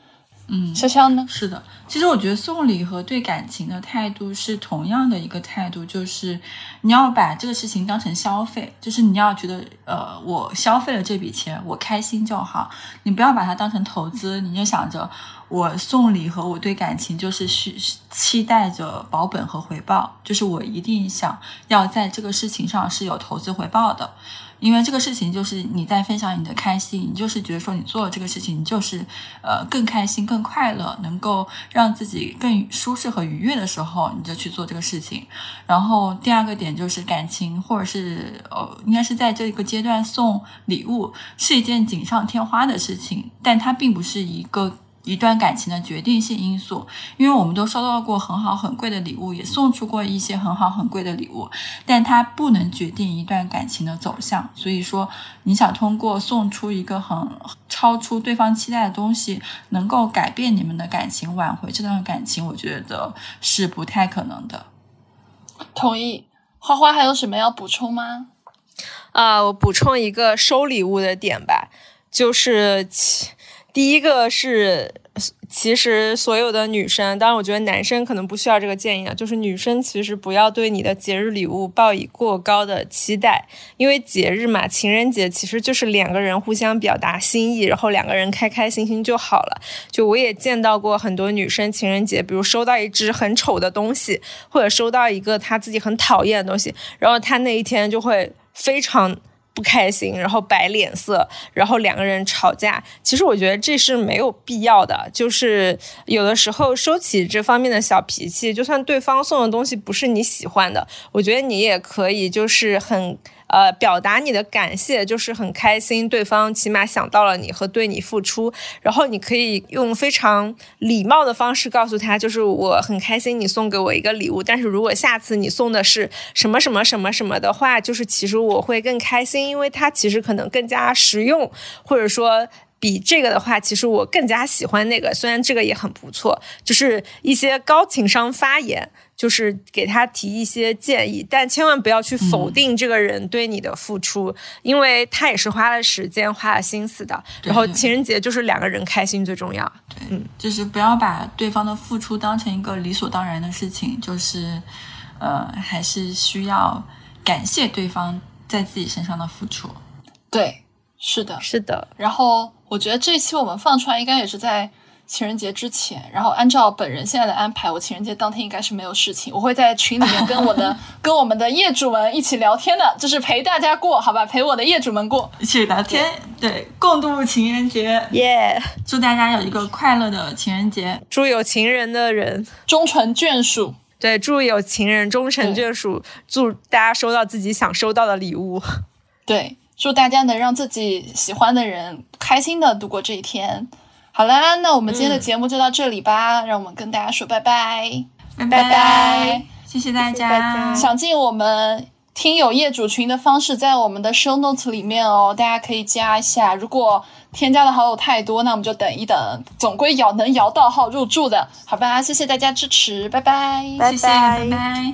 嗯，潇潇呢？是的，其实我觉得送礼和对感情的态度是同样的一个态度，就是你要把这个事情当成消费，就是你要觉得，呃，我消费了这笔钱，我开心就好，你不要把它当成投资，你就想着我送礼和我对感情就是需期待着保本和回报，就是我一定想要在这个事情上是有投资回报的。因为这个事情就是你在分享你的开心，你就是觉得说你做了这个事情，你就是呃更开心、更快乐，能够让自己更舒适和愉悦的时候，你就去做这个事情。然后第二个点就是感情，或者是呃，应该是在这个阶段送礼物是一件锦上添花的事情，但它并不是一个。一段感情的决定性因素，因为我们都收到过很好很贵的礼物，也送出过一些很好很贵的礼物，但它不能决定一段感情的走向。所以说，你想通过送出一个很超出对方期待的东西，能够改变你们的感情，挽回这段感情，我觉得是不太可能的。同意，花花还有什么要补充吗？啊，我补充一个收礼物的点吧，就是。第一个是其实所有的女生，当然我觉得男生可能不需要这个建议啊，就是女生其实不要对你的节日礼物抱以过高的期待，因为节日嘛，情人节其实就是两个人互相表达心意，然后两个人开开心心就好了。就我也见到过很多女生情人节，比如收到一只很丑的东西，或者收到一个她自己很讨厌的东西，然后她那一天就会非常。不开心，然后摆脸色，然后两个人吵架。其实我觉得这是没有必要的，就是有的时候收起这方面的小脾气，就算对方送的东西不是你喜欢的，我觉得你也可以就是很。呃，表达你的感谢，就是很开心，对方起码想到了你和对你付出，然后你可以用非常礼貌的方式告诉他，就是我很开心你送给我一个礼物，但是如果下次你送的是什么什么什么什么的话，就是其实我会更开心，因为它其实可能更加实用，或者说。比这个的话，其实我更加喜欢那个，虽然这个也很不错，就是一些高情商发言，就是给他提一些建议，但千万不要去否定这个人对你的付出，因为他也是花了时间、花了心思的。然后情人节就是两个人开心最重要。对，嗯，就是不要把对方的付出当成一个理所当然的事情，就是呃，还是需要感谢对方在自己身上的付出。对，是的，是的，然后。我觉得这一期我们放出来应该也是在情人节之前，然后按照本人现在的安排，我情人节当天应该是没有事情，我会在群里面跟我的 *laughs* 跟我们的业主们一起聊天的，就是陪大家过，好吧，陪我的业主们过，一起聊天，对，共度情人节，耶！祝大家有一个快乐的情人节，祝有情人的人终成眷属，对，祝有情人终成眷属，祝大家收到自己想收到的礼物，对。祝大家能让自己喜欢的人开心的度过这一天。好啦，那我们今天的节目就到这里吧，让我们跟大家说拜拜，拜拜，谢谢大家。想进我们听友业主群的方式在我们的 show notes 里面哦，大家可以加一下。如果添加的好友太多，那我们就等一等，总归摇能摇到号入住的，好吧？谢谢大家支持，拜拜，拜拜，拜拜。